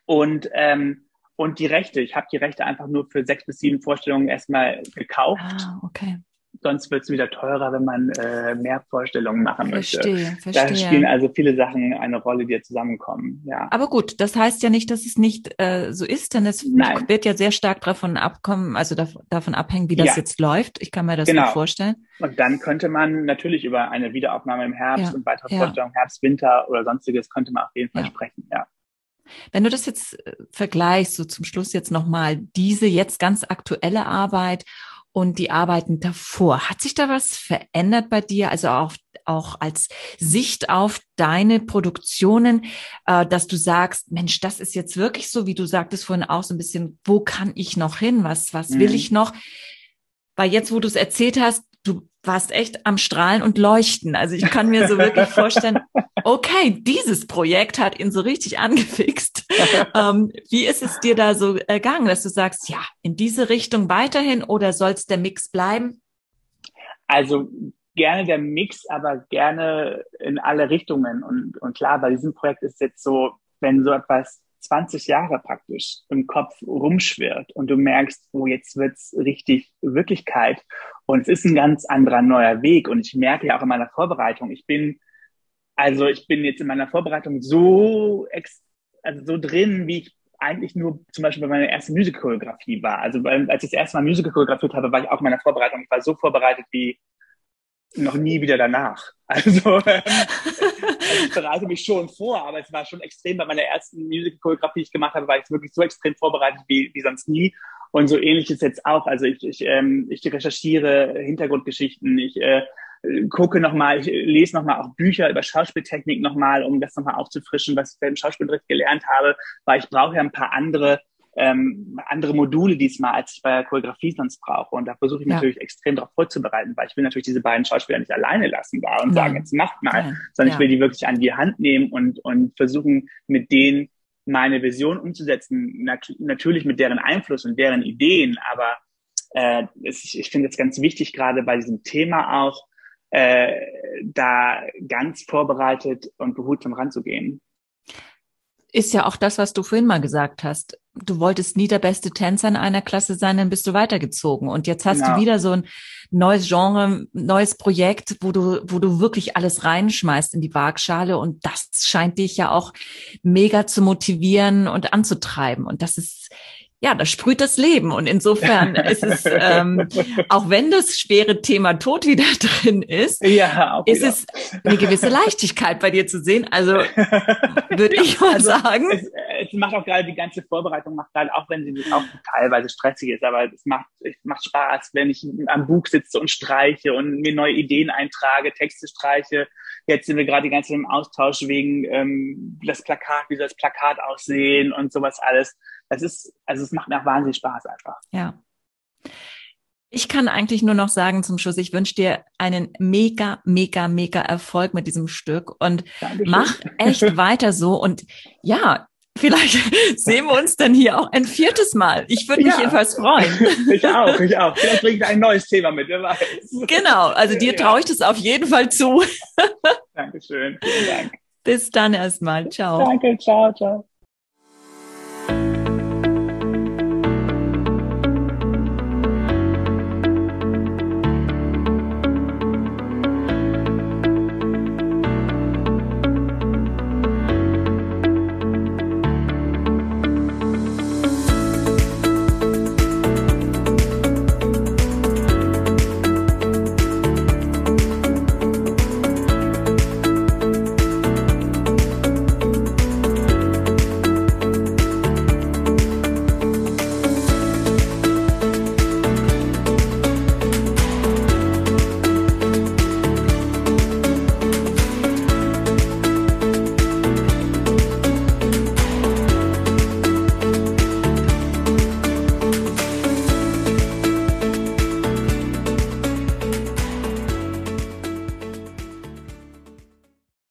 Und, ähm, und die Rechte. Ich habe die Rechte einfach nur für sechs bis sieben Vorstellungen erstmal gekauft. Ah, okay sonst wird es wieder teurer, wenn man äh, mehr Vorstellungen machen verstehe, möchte. Verstehe. Da spielen also viele Sachen eine Rolle, die zusammenkommen. Ja. Aber gut, das heißt ja nicht, dass es nicht äh, so ist, denn es Nein. wird ja sehr stark davon abkommen, also da, davon abhängen, wie das ja. jetzt läuft. Ich kann mir das genau. vorstellen. Und dann könnte man natürlich über eine Wiederaufnahme im Herbst ja. und weitere ja. Vorstellungen Herbst, Winter oder sonstiges könnte man auf jeden Fall sprechen. Ja. Wenn du das jetzt äh, vergleichst, so zum Schluss jetzt nochmal diese jetzt ganz aktuelle Arbeit und die Arbeiten davor. Hat sich da was verändert bei dir? Also auch, auch als Sicht auf deine Produktionen, äh, dass du sagst, Mensch, das ist jetzt wirklich so, wie du sagtest vorhin auch so ein bisschen, wo kann ich noch hin? Was, was mhm. will ich noch? Weil jetzt, wo du es erzählt hast, du warst echt am Strahlen und Leuchten. Also ich kann mir so wirklich vorstellen, okay, dieses Projekt hat ihn so richtig angefixt. ähm, wie ist es dir da so ergangen, dass du sagst, ja, in diese Richtung weiterhin oder soll es der Mix bleiben? Also gerne der Mix, aber gerne in alle Richtungen. Und, und klar, bei diesem Projekt ist jetzt so, wenn so etwas 20 Jahre praktisch im Kopf rumschwirrt und du merkst, oh, jetzt wird's richtig Wirklichkeit und es ist ein ganz anderer neuer Weg und ich merke ja auch in meiner Vorbereitung, ich bin, also ich bin jetzt in meiner Vorbereitung so, ex, also so drin, wie ich eigentlich nur zum Beispiel bei meiner ersten Musical-Choreografie war. Also als ich das erste Mal Musical choreografiert habe, war ich auch in meiner Vorbereitung. Ich war so vorbereitet wie noch nie wieder danach. Also, ähm, also ich bereite mich schon vor, aber es war schon extrem bei meiner ersten Musical-Choreografie, die ich gemacht habe, war ich wirklich so extrem vorbereitet wie, wie sonst nie. Und so ähnlich ist jetzt auch. Also ich, ich, ähm, ich recherchiere Hintergrundgeschichten, ich äh, gucke nochmal, ich lese nochmal auch Bücher über Schauspieltechnik nochmal, um das nochmal aufzufrischen, was ich im Schauspielunterricht gelernt habe, weil ich brauche ja ein paar andere ähm, andere Module diesmal, als ich bei der Choreografie sonst brauche. Und da versuche ich ja. natürlich extrem darauf vorzubereiten, weil ich will natürlich diese beiden Schauspieler nicht alleine lassen da und ja. sagen, jetzt macht mal, ja. sondern ich will die wirklich an die Hand nehmen und, und versuchen, mit denen meine Vision umzusetzen, nat natürlich mit deren Einfluss und deren Ideen, aber äh, es, ich finde es ganz wichtig, gerade bei diesem Thema auch, äh, da ganz vorbereitet und behutsam ranzugehen ist ja auch das, was du vorhin mal gesagt hast. Du wolltest nie der beste Tänzer in einer Klasse sein, dann bist du weitergezogen. Und jetzt hast genau. du wieder so ein neues Genre, neues Projekt, wo du, wo du wirklich alles reinschmeißt in die Waagschale. Und das scheint dich ja auch mega zu motivieren und anzutreiben. Und das ist, ja, das sprüht das Leben. Und insofern ist es, ähm, auch wenn das schwere Thema Tod wieder drin ist, ja, ist wieder. es eine gewisse Leichtigkeit bei dir zu sehen. Also würde ich mal also, sagen. Es, es macht auch gerade die ganze Vorbereitung, macht gerade, auch wenn sie auch teilweise stressig ist, aber es macht, es macht Spaß, wenn ich am Buch sitze und streiche und mir neue Ideen eintrage, Texte streiche. Jetzt sind wir gerade die ganze Zeit im Austausch wegen ähm, das Plakat, wie soll das Plakat aussehen und sowas alles. Das ist, also es macht mir auch wahnsinnig Spaß einfach. Ja. Ich kann eigentlich nur noch sagen zum Schluss, ich wünsche dir einen mega, mega, mega Erfolg mit diesem Stück und Dankeschön. mach echt weiter so. Und ja, vielleicht sehen wir uns dann hier auch ein viertes Mal. Ich würde mich ja. jedenfalls freuen. Ich auch, ich auch. Vielleicht bringe ich ein neues Thema mit, wer weiß. Genau, also dir traue ich das auf jeden Fall zu. Dankeschön, vielen Dank. Bis dann erstmal. Ciao. Danke, ciao, ciao.